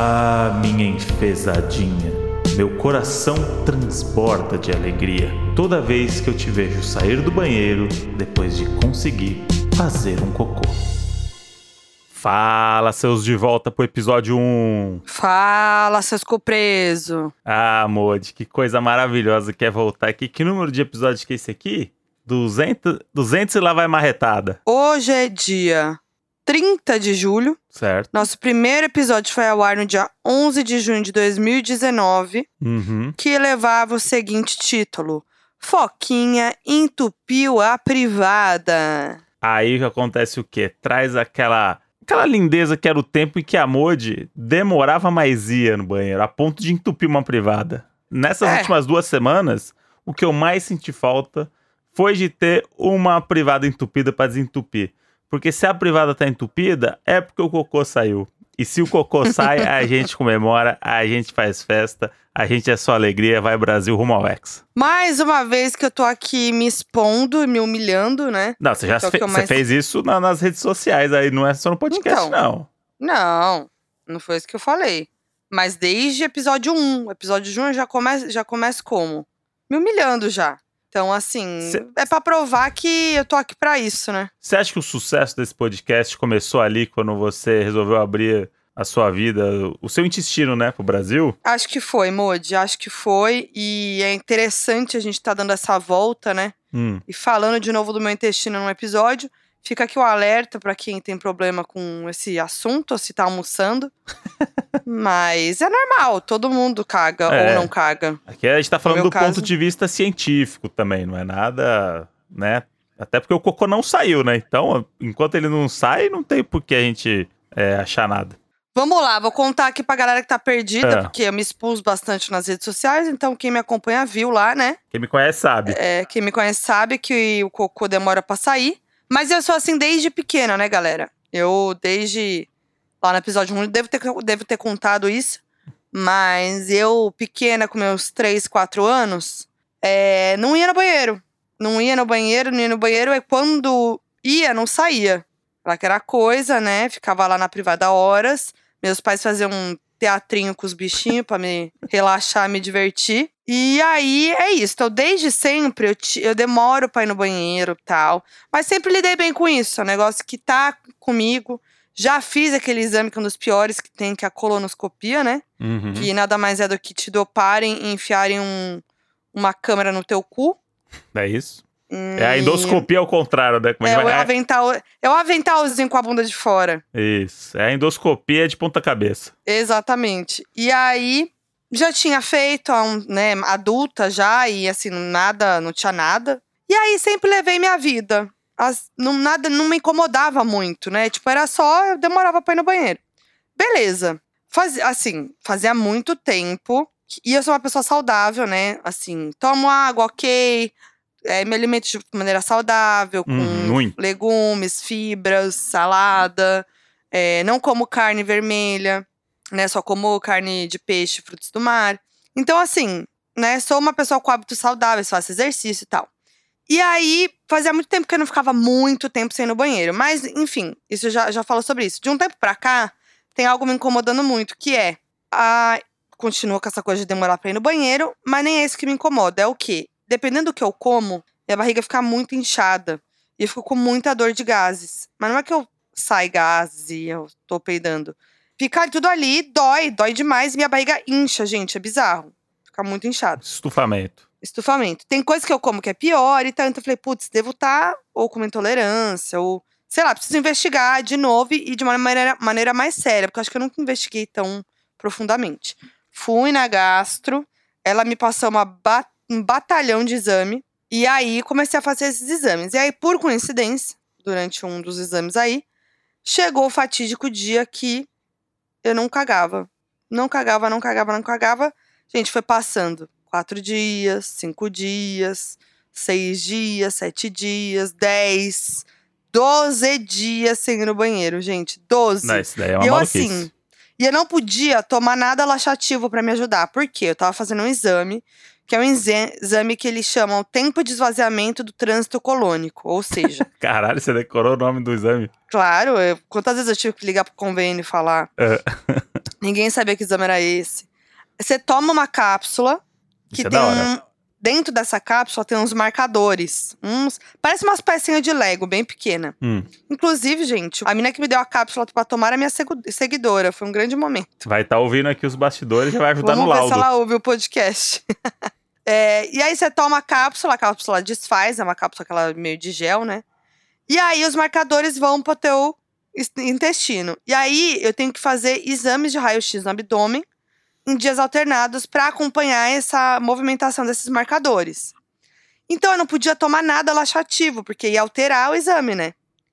Ah, minha enfesadinha, meu coração transborda de alegria toda vez que eu te vejo sair do banheiro depois de conseguir fazer um cocô. Fala, seus de volta pro episódio 1. Fala, seus cupreso. Ah, Modi, que coisa maravilhosa que é voltar aqui. Que número de episódio que é esse aqui? 200, 200 e lá vai marretada. Hoje é dia 30 de julho. Certo. Nosso primeiro episódio foi ao ar no dia 11 de junho de 2019, Uhum. que levava o seguinte título: Foquinha entupiu a privada. Aí acontece o quê? Traz aquela aquela lindeza que era o tempo em que a Modi demorava mais ia no banheiro, a ponto de entupir uma privada. Nessas É. últimas duas semanas, o que eu mais senti falta foi de ter uma privada entupida para desentupir. Porque se a privada tá entupida, é porque o cocô saiu. E se o cocô sai, a gente comemora, a gente faz festa, a gente é só alegria, vai Brasil rumo ao Hexa. Mais uma vez que eu tô aqui me expondo e me humilhando, né? Não, você já Então, fe- eu você mais- fez isso na- nas redes sociais aí, não é só no podcast, Então. não. Não, não foi isso que eu falei. Mas desde episódio 1, episódio 1 já começa, já começa como? Me humilhando já. Então, assim, Cê- é pra provar que eu tô aqui pra isso, né? Você acha que o sucesso desse podcast começou ali quando você resolveu abrir a sua vida, o seu intestino, né, pro Brasil? Acho que foi, Modi, acho que foi. E é interessante a gente tá dando essa volta, né? Hum. E falando de novo do meu intestino num episódio. Fica aqui o alerta pra quem tem problema com esse assunto, se tá almoçando. Mas é normal, todo mundo caga É. ou não caga. Aqui a gente tá falando do caso- ponto de vista científico também, não é nada, né? Até porque o cocô não saiu, né? Então, enquanto ele não sai, não tem por que a gente é, achar nada. Vamos lá, vou contar aqui pra galera que tá perdida, É. porque eu me expus bastante nas redes sociais, então quem me acompanha viu lá, né? Quem me conhece sabe. É, quem me conhece sabe que o cocô demora pra sair. Mas eu sou assim desde pequena, né, galera? Eu, desde lá no episódio 1, devo ter, devo ter contado isso. Mas eu, pequena, com meus 3, 4 anos, é, não ia no banheiro. Não ia no banheiro, não ia no banheiro. E quando ia, não saía. Aquela coisa, né? Ficava lá na privada horas. Meus pais faziam teatrinho com os bichinhos pra me relaxar, me divertir. E aí é isso. Então, desde sempre eu, ti- eu demoro pra ir no banheiro e tal. Mas sempre lidei bem com isso. É um negócio que tá comigo. Já fiz aquele exame que é um dos piores que tem, que é a colonoscopia, né? Uhum. Que nada mais é do que te doparem e enfiarem um- uma câmera no teu cu. É isso. É a endoscopia ao contrário, né? Como É, é que o vai- avental, é o aventalzinho com a bunda de fora. Isso. É a endoscopia de ponta cabeça. Exatamente. E aí, já tinha feito, né, adulta já, e assim, nada, não tinha nada. E aí, sempre levei minha vida. As- não, nada, não me incomodava muito, né? Tipo, era só, eu demorava pra ir no banheiro. Beleza. Faz, assim, fazia muito tempo. que- E eu sou uma pessoa saudável, né? Assim, tomo água, ok. É, me alimento de maneira saudável, com Hum, legumes, fibras, salada. é, não como carne vermelha, né? Só como carne de peixe, frutos do mar. Então, assim, né? Sou uma pessoa com hábitos saudáveis, faço exercício e tal. E aí, fazia muito tempo que eu não ficava muito tempo sem ir no banheiro. Mas, enfim, isso já, já falou sobre isso. De um tempo pra cá, tem algo me incomodando muito, que é. A... Continua com essa coisa de demorar pra ir no banheiro, mas nem é isso que me incomoda. É o quê? Dependendo do que eu como, minha barriga fica muito inchada. E eu fico com muita dor de gases. Mas não é que eu sai gases e eu tô peidando. Fica tudo ali, dói, dói demais. E minha barriga incha, gente, é bizarro. Fica muito inchado Estufamento. estufamento. Tem coisa que eu como que é pior e tal. Então eu falei, putz, devo estar ou com uma intolerância, ou sei lá, preciso investigar de novo e de uma maneira, maneira mais séria, porque eu acho que eu nunca investiguei tão profundamente. Fui na gastro, ela me passou uma ba- um batalhão de exame, e aí comecei a fazer esses exames. E aí, por coincidência, durante um dos exames aí, chegou o fatídico dia que eu não cagava. Não cagava, não cagava, não cagava. Gente, foi passando quatro dias, cinco dias, seis dias, sete dias, dez, doze dias sem ir no banheiro, gente. Doze. Não, isso daí é uma e eu maluquice. assim. E eu não podia tomar nada laxativo pra me ajudar. Por quê? Eu tava fazendo um exame, que é um exame que eles chamam tempo de esvaziamento do trânsito colônico. Ou seja, Caralho, você decorou o nome do exame. claro, eu- quantas vezes eu tive que ligar pro convênio e falar. É. Ninguém sabia que exame era esse. Você toma uma cápsula que Isso é tem hora. um. Dentro dessa cápsula tem uns marcadores. Uns. Parece umas pecinhas de Lego, bem pequena. Hum, Inclusive, gente, a menina que me deu a cápsula pra tomar é minha segu- seguidora. Foi um grande momento. vai estar ouvindo aqui os bastidores e vai ajudar Vamos no ver laudo. se ela ouve o podcast. É, e aí você toma a cápsula, a cápsula desfaz, é uma cápsula aquela meio de gel, né? E aí os marcadores vão pro teu intestino. E aí eu tenho que fazer exames de raio-x no abdômen em dias alternados pra acompanhar essa movimentação desses marcadores. Então eu não podia tomar nada laxativo, porque ia alterar o exame, né?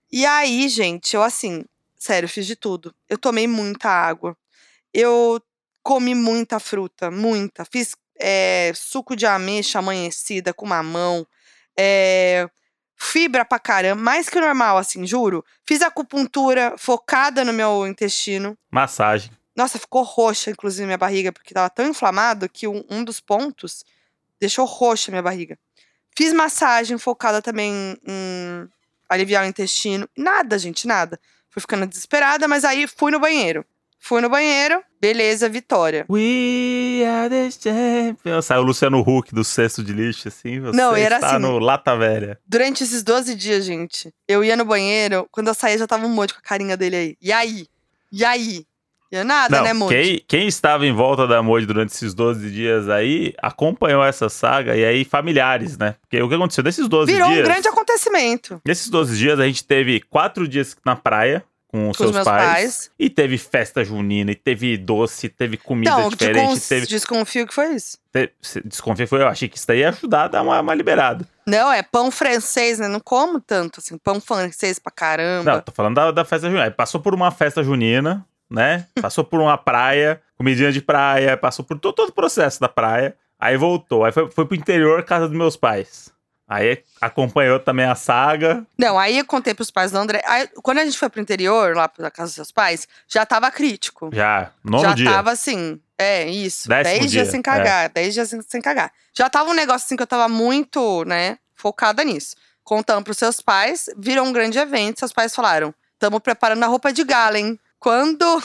E aí, gente, eu assim, sério, fiz de tudo. Eu tomei muita água. Eu comi muita fruta, muita. Fiz é, suco de ameixa amanhecida com mamão. É, fibra pra caramba, mais que o normal, assim, juro. Fiz acupuntura focada no meu intestino. Massagem. Nossa, ficou roxa, inclusive, minha barriga, porque tava tão inflamado que um, um dos pontos deixou roxa a minha barriga. Fiz massagem focada também em aliviar o intestino. Nada, gente, nada. Fui ficando desesperada, mas aí fui no banheiro. Fui no banheiro, beleza, vitória. We are the champions. Saiu o Luciano Huck do cesto de lixo, assim. Você Não, era está assim. no Lata Velha. Durante esses 12 dias, gente, eu ia no banheiro, quando eu saía já tava um monte com a carinha dele aí. E aí? E aí? E eu nada, Não, né, Monte? quem, quem estava em volta da Moji durante esses 12 dias aí, acompanhou essa saga e aí familiares, né? Porque o que aconteceu nesses 12 Virou dias... um grande acontecimento Nesses 12 dias a gente teve quatro dias na praia com com seus pais, pais. E teve festa junina, e teve doce, teve comida Então, diferente, descon- teve, desconfio que foi isso. te- Desconfia, foi, eu achei que isso daí ia ajudar a dar uma, uma liberada. Não, é pão francês, né? Não como tanto, assim. Pão francês pra caramba. Não, tô falando da, da festa junina. Aí Passou por uma festa junina, né? Passou por uma praia, comidinha de praia, passou por to- todo o processo da praia. Aí voltou. Aí foi, foi pro interior, casa dos meus pais. Aí acompanhou também a saga. Não, aí eu contei pros pais do André. Aí, quando a gente foi pro interior, lá pra casa dos seus pais, já tava crítico. Já, nono já dia. tava assim, é, isso. Décimo 10 dias dia, sem cagar, 10 dias sem, sem cagar. Já tava um negócio assim que eu tava muito, né, focada nisso. Contando pros seus pais, virou um grande evento. Seus pais falaram: tamo preparando a roupa de gala, hein? Quando.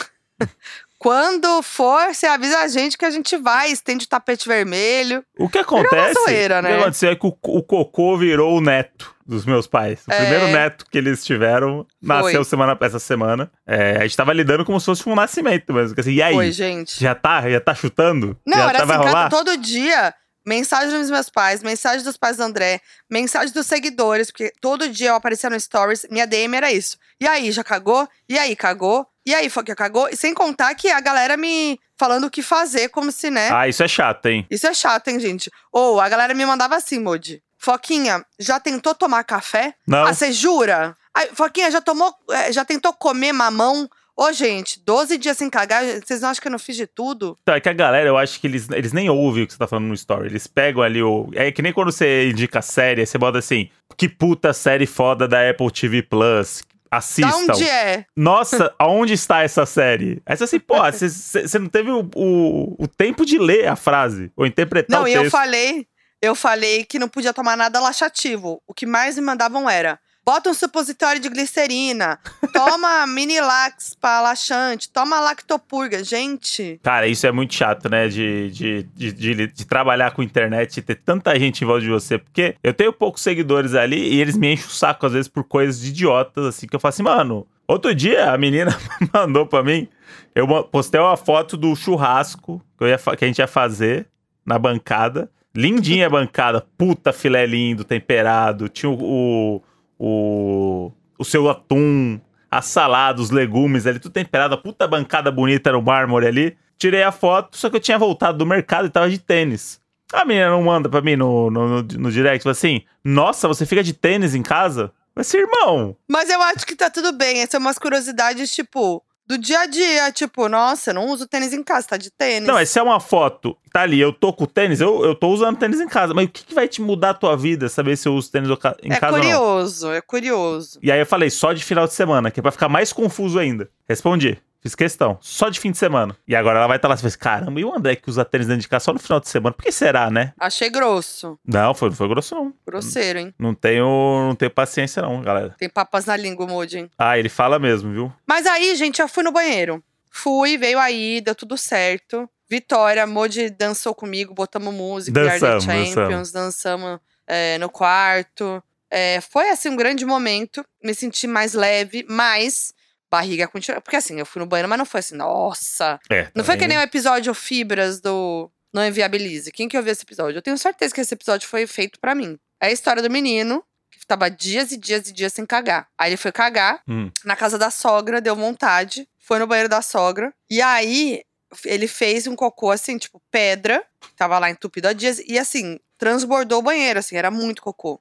Quando for, você avisa a gente que a gente vai, estende o tapete vermelho. O que acontece? zoeira, O né? que aconteceu é que o, o cocô virou o neto dos meus pais. O É. primeiro neto que eles tiveram nasceu Foi. semana essa semana. É, a gente tava lidando como se fosse um nascimento mesmo. Assim, e aí? Foi, gente. Já tá? Já tá chutando? Não, já era tá, assim, cada- todo dia, mensagem dos meus pais, mensagem dos pais do André, mensagem dos seguidores, porque todo dia eu aparecia no Stories, minha DM era isso. E aí, já cagou? E aí, cagou? E aí, Foquinha, cagou? E sem contar que a galera me falando o que fazer, como se, né? Ah, isso é chato, hein? Isso é chato, hein, gente? Ou a galera me mandava assim, Modi. Foquinha, já tentou tomar café? Não. Ah, você jura? Ai, Foquinha, já tomou, eh, já tentou comer mamão? Ô, gente, 12 dias sem cagar, vocês não acham que eu não fiz de tudo? Então, é que a galera, eu acho que eles, eles nem ouvem o que você tá falando no story. Eles pegam ali o. É que nem quando você indica série, você bota assim: que puta série foda da Apple TV Plus. Da Assistam. onde é? Nossa, aonde está essa série? Aí você assim, pô, você- não teve o, o, o tempo de ler a frase ou interpretar Não, o e texto. eu falei, eu falei que não podia tomar nada laxativo. O que mais me mandavam era: bota um supositório de glicerina, toma minilax pra laxante, toma lactopurga. Gente, Cara, isso é muito chato, né? De, de, de, de, de trabalhar com internet e ter tanta gente em volta de você. Porque eu tenho poucos seguidores ali e eles me enchem o saco, às vezes, por coisas idiotas, assim, que eu falo assim, mano. Outro dia a menina mandou pra mim. Eu postei uma foto do churrasco que, ia que a gente ia fazer na bancada. Lindinha a bancada, puta filé lindo, temperado. Tinha o, o, o, o seu atum, a salada, os legumes ali, tudo temperado. A puta bancada bonita no mármore ali. Tirei a foto, só que eu tinha voltado do mercado e tava de tênis. A menina não manda pra mim no, no, no, no direct, fala assim: Nossa, você fica de tênis em casa? Mas, assim, irmão, mas eu acho que tá tudo bem. Essas são umas curiosidades, tipo, do dia a dia. Tipo, nossa, eu não uso tênis em casa, tá de tênis. Não, essa é uma foto. Tá ali, eu tô com tênis, eu, eu tô usando tênis em casa. Mas o que, que vai te mudar a tua vida saber se eu uso tênis em é casa ou não? curioso, é curioso. E aí eu falei, só de final de semana, que é pra ficar mais confuso ainda. Respondi. Fiz questão. Só de fim de semana. E agora ela vai estar lá e fala assim, caramba, e o André que usa tênis dentro de casa só no final de semana? Por que será, né? Achei grosso. Não, foi, foi grosso não. Grosseiro, hein? Não tenho, não tenho paciência não, galera. Tem papas na língua, Moody, hein? Ah, ele fala mesmo, viu? Mas aí, gente, eu fui no banheiro. Fui, veio aí, deu tudo certo. Vitória, Modi dançou comigo, botamos música, Dançamos, Champions, dançamos é, no quarto. É, foi assim um grande momento, me senti mais leve, mas barriga continua. Porque assim, eu fui no banheiro, mas não foi assim, nossa. É, Não foi que nem o episódio Fibras do Não Inviabilize. Quem que ouviu esse episódio? Eu tenho certeza que esse episódio foi feito pra mim. É a história do menino que tava dias e dias e dias sem cagar. Aí ele foi cagar Hum. na casa da sogra, deu vontade, foi no banheiro da sogra. E aí ele fez um cocô assim, tipo pedra, tava lá entupido há dias, e assim, transbordou o banheiro, assim, era muito cocô.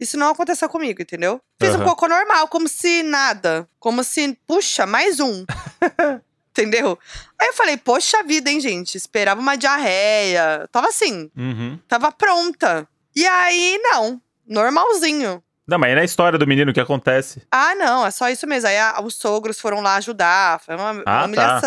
Isso não aconteceu comigo, entendeu? Fiz um Aham. cocô normal, como se nada. Como se, puxa, mais um. entendeu? Aí eu falei, poxa vida, hein, gente? Esperava uma diarreia. Tava assim, Uhum. tava pronta. E aí, não. Normalzinho. Não, mas é na história do menino que acontece. Ah, não, é só isso mesmo. Aí a- os sogros foram lá ajudar, foi uma, uma Ah, tá.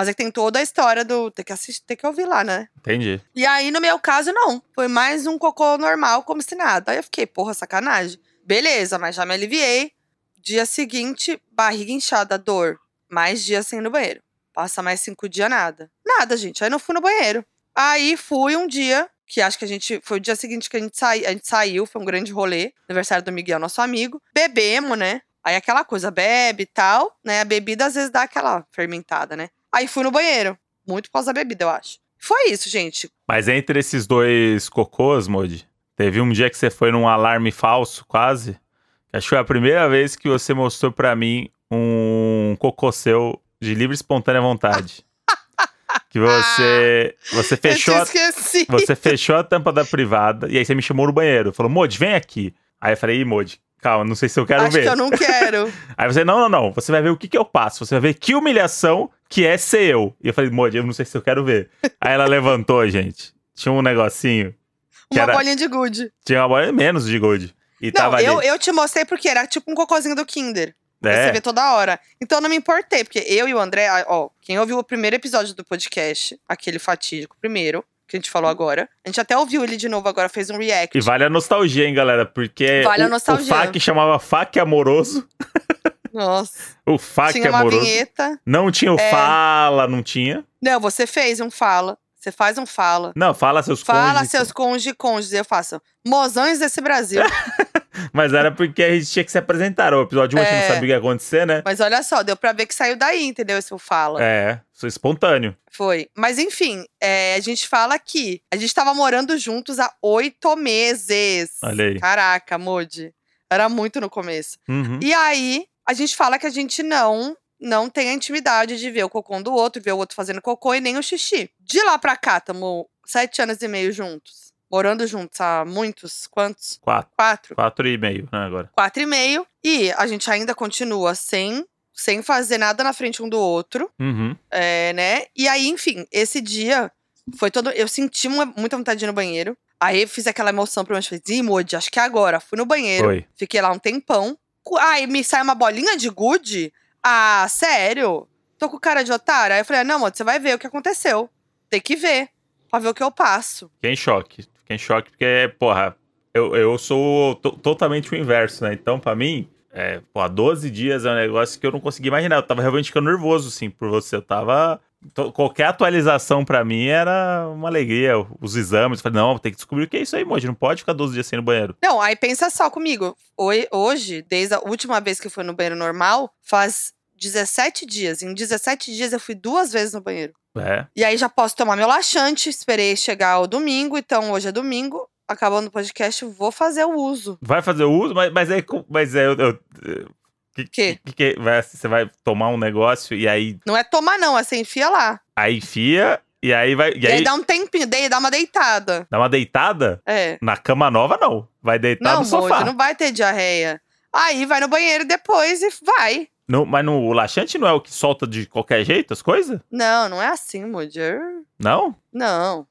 Mas é que tem toda a história do. Tem que assistir, tem que ouvir lá, né? Entendi. E aí, no meu caso, não. Foi mais um cocô normal, como se nada. Aí eu fiquei, porra, sacanagem. Beleza, mas já me aliviei. Dia seguinte, barriga inchada, dor. Mais dias sem ir no banheiro. Passa mais cinco dias, nada. Nada, gente. Aí não fui no banheiro. Aí fui um dia, que acho que a gente. Foi o dia seguinte que a gente, sai, a gente saiu, foi um grande rolê. Aniversário do Miguel, nosso amigo. Bebemos, né? Aí aquela coisa, bebe e tal, né? A bebida às vezes dá aquela fermentada, né? Aí fui no banheiro. Muito por causa da bebida, eu acho. Foi isso, gente. Mas entre esses dois cocôs, Modi, teve um dia que você foi num alarme falso, quase. Acho que foi a primeira vez que você mostrou pra mim um cocô seu de livre e espontânea vontade. que você, você fechou, a, você fechou a tampa da privada e aí você me chamou no banheiro. Falou, Modi, vem aqui. Aí eu falei, Ih, Modi, calma, não sei se eu quero Acho ver. que eu não quero. Aí você, não, não, não, você vai ver o que que eu passo. Você vai ver que humilhação que é ser eu. E eu falei, Modi, eu não sei se eu quero ver. Aí ela levantou, gente. Tinha um negocinho. Uma era- bolinha de gude. Tinha uma bola menos de gold. E Não, tava eu, ali. eu te mostrei porque era tipo um cocôzinho do Kinder. que Você é, vê toda hora. Então eu não me importei, porque eu e o André, ó, quem ouviu o primeiro episódio do podcast, aquele fatídico primeiro, que a gente falou agora, a gente até ouviu ele de novo agora, fez um react. E vale a nostalgia, hein, galera? Porque Vale a o, nostalgia. o FAQ chamava FAQ amoroso. Nossa. O FAQ Tinha uma amoroso. vinheta. Não tinha o É. fala, não tinha. Não, você fez um fala. Você faz um fala. Não, fala seus Fala cônjuges. seus cônjuges cônjuges. Eu faço. Mozões desse Brasil. Mas era porque a gente tinha que se apresentar. O episódio 1 a gente É. não sabia o que ia acontecer, né? Mas olha só, deu pra ver que saiu daí, entendeu? Esse fala. É, sou espontâneo. Foi. Mas enfim, é, a gente fala que a gente tava morando juntos há oito meses. Olha aí. Caraca, Moody. Era muito no começo. Uhum. E aí, a gente fala que a gente não não tem a intimidade de ver o cocô do outro, ver o outro fazendo cocô e nem o xixi. De lá pra cá, tamo sete anos e meio juntos. Morando juntos há muitos, quantos? Quatro. Quatro. Quatro e meio, né, agora. Quatro e meio. E a gente ainda continua sem, sem fazer nada na frente um do outro. Uhum. É, né? E aí, enfim, esse dia foi todo. Eu senti uma, muita vontade de ir no banheiro. Aí eu fiz aquela emoção pra mim, falei, Ih, Moody, acho que é agora. Fui no banheiro, Foi. fiquei lá um tempão. Aí me sai uma bolinha de gude. Ah, sério? Tô com cara de otária? Aí eu falei, ah, não, Moody, você vai ver o que aconteceu. Tem que ver. Pra ver o que eu passo. Fiquei em choque. Em choque porque, porra, eu, eu sou to- totalmente o inverso, né? Então, pra mim, é, porra, 12 dias é um negócio que eu não consegui imaginar. Eu tava realmente ficando nervoso, sim, por você. Eu tava. qualquer atualização pra mim era uma alegria. Os exames, falei, não, tem que descobrir o que é isso aí, Moji. Não pode ficar 12 dias sem ir no banheiro. Não, aí pensa só comigo. Hoje, desde a última vez que eu fui no banheiro normal, faz 17 dias. Em 17 dias eu fui duas vezes no banheiro. É. E aí já posso tomar meu laxante, esperei chegar o domingo, então hoje é domingo. Acabando o podcast, vou fazer o uso. Vai fazer o uso, mas, mas aí. com- Mas é. Eu, eu, que, Quê? que, que vai, você vai tomar um negócio e aí, Não é tomar, não, é você enfia lá. aí enfia e aí vai. E E, aí, aí dá um tempinho, daí dá uma deitada. dá uma deitada? É. Na cama nova, não. Vai deitar não, no sofá. Mojo, não vai ter diarreia. Aí vai no banheiro depois e vai. No- mas no, o laxante não é o que solta de qualquer jeito as coisas? Não, não é assim, Mojo. Não? Não.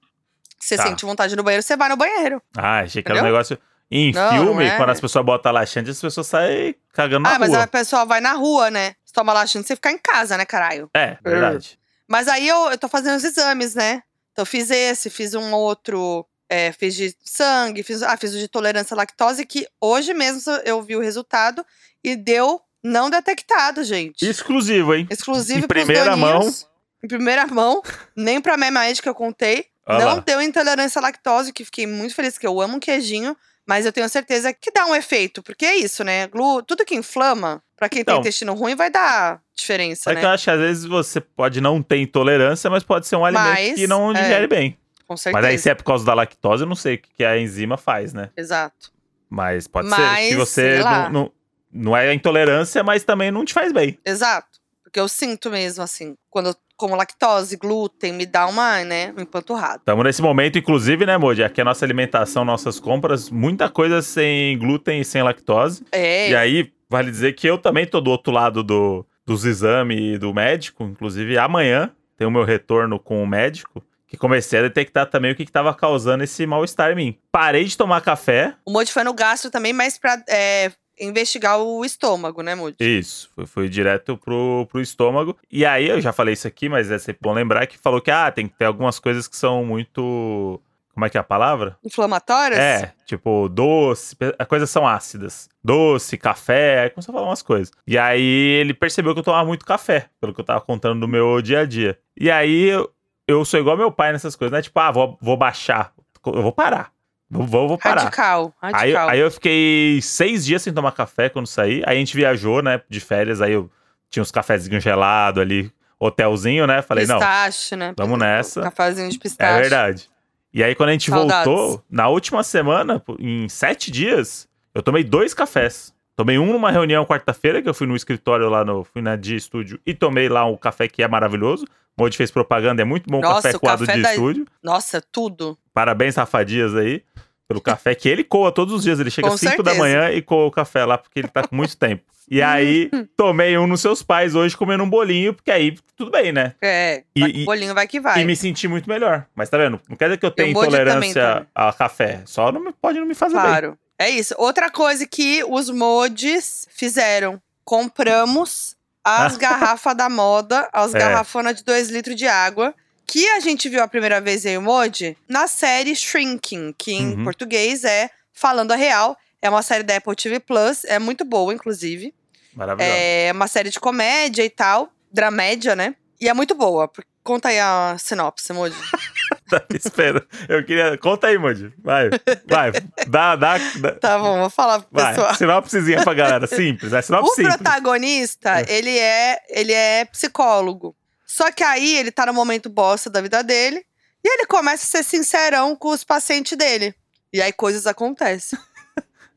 Você Tá. sente vontade no banheiro, você vai no banheiro. Ah, achei que era um negócio. Em Não, filme, não é. quando as pessoas botam laxante, as pessoas saem cagando na ah, mas rua. a pessoa vai na rua, né? Você toma laxante, você fica em casa, né, caralho? É, verdade. Mas aí eu, eu tô fazendo os exames, né? Então fiz esse, fiz um outro, é, fiz de sangue, fiz, ah, fiz o de tolerância à lactose, que hoje mesmo eu vi o resultado e deu não detectado, gente. Exclusivo, hein? Exclusivo Em primeira doninhos. Em primeira mão, nem pra Memaed que eu contei. Olha não lá. deu intolerância à lactose, que fiquei muito feliz, que eu amo queijinho. Mas eu tenho certeza que dá um efeito. Porque é isso, né? Glu, tudo que inflama, pra quem tem Então. intestino ruim, vai dar diferença, É né? que eu acho que às vezes você pode não ter intolerância, mas pode ser um alimento Mas, que não é. digere bem. Com certeza. Mas aí, se é por causa da lactose, eu não sei o que a enzima faz, né? Exato. Mas pode Mas, ser que você não, não, não é a intolerância, mas também não te faz bem. Exato. Porque eu sinto mesmo, assim, quando eu como lactose, glúten, me dá uma, né, um empanturrado. Estamos nesse momento, inclusive, né, Moody? Aqui a nossa alimentação, nossas compras, muita coisa sem glúten e sem lactose. É, E aí, vale dizer que eu também tô do outro lado do, dos exames do médico. Inclusive, amanhã tem o meu retorno com o médico, que comecei a detectar também o que estava causando esse mal-estar em mim. Parei de tomar café. o Moody foi no gastro também, mas pra é, investigar o estômago, né, Moody? Isso, fui, fui direto pro, pro estômago. E aí, eu já falei isso aqui, mas é sempre bom lembrar que falou que, ah, tem que ter algumas coisas que são muito. Como é que é a palavra? Inflamatórias? É, tipo, doce, as coisas são ácidas. Doce, café, aí começou a falar umas coisas. E aí ele percebeu que eu tomava muito café, pelo que eu tava contando do meu dia a dia. E aí eu, eu sou igual meu pai nessas coisas, né? Tipo, ah, vou, vou baixar. Eu vou parar. Vou, vou, parar. Radical, Aí, radical. aí eu fiquei seis dias sem tomar café quando saí. Aí a gente viajou, né, de férias. Aí eu tinha uns cafezinhos gelados ali, hotelzinho, né? Falei, não, pistache, né? vamos nessa. Cafezinho de pistache. é verdade. E aí, quando a gente Saudades. voltou, na última semana, em sete dias, eu tomei dois cafés. Tomei um numa reunião quarta-feira, que eu fui no escritório lá no. Fui na de estúdio e tomei lá um café que é maravilhoso. O Modi fez propaganda, é muito bom Nossa, café o coado café de da- estúdio. Nossa, tudo. Parabéns, Rafadias, aí, pelo café que ele coa todos os dias. Ele chega às 5 da manhã e coa o café lá, porque ele tá com muito tempo. E aí, tomei um nos seus pais hoje comendo um bolinho, porque aí tudo bem, né? É, E- e- bolinho vai que vai. E me senti muito melhor. Mas tá vendo? Não quer dizer que eu tenho também, intolerância também. a café. Só não me- pode não me fazer bem. Claro. É isso. Outra coisa que os mods fizeram. Compramos as garrafas da moda, as É. garrafonas de 2 litros de água. Que a gente viu a primeira vez em mod na série Shrinking, que em Uhum. português é Falando a Real. É uma série da Apple TV Plus, é muito boa, inclusive. Maravilhoso. É uma série de comédia e tal, dramédia, né? E é muito boa. Conta aí a sinopse, Moody. Tá, espera. Eu queria. Conta aí, Moody. Vai. Vai. Dá, dá. dá. tá bom, vou falar pro Vai. pessoal. Sinopsezinha pra galera. Simples. É sinopse O simples. protagonista, É. ele é ele é psicólogo. Só que aí ele tá no momento bosta da vida dele e ele começa a ser sincerão com os pacientes dele. E aí coisas acontecem.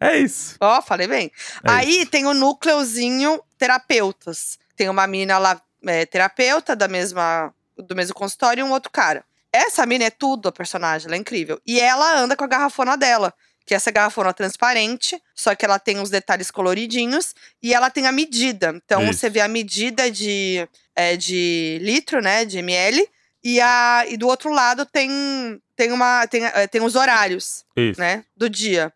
É isso. Ó, falei bem. É aí tem o núcleozinho terapeutas. Tem uma menina lá, é, terapeuta da mesma, do mesmo consultório e um outro cara. Essa mina é tudo a personagem, ela é incrível. E ela anda com a garrafona dela. Que é essa garrafona transparente, só que ela tem uns detalhes coloridinhos e ela tem a medida. Então Isso. você vê a medida de, é, de litro, né? De ml. E, a, e do outro lado tem, tem, uma, tem, é, tem os horários Isso. né, do dia.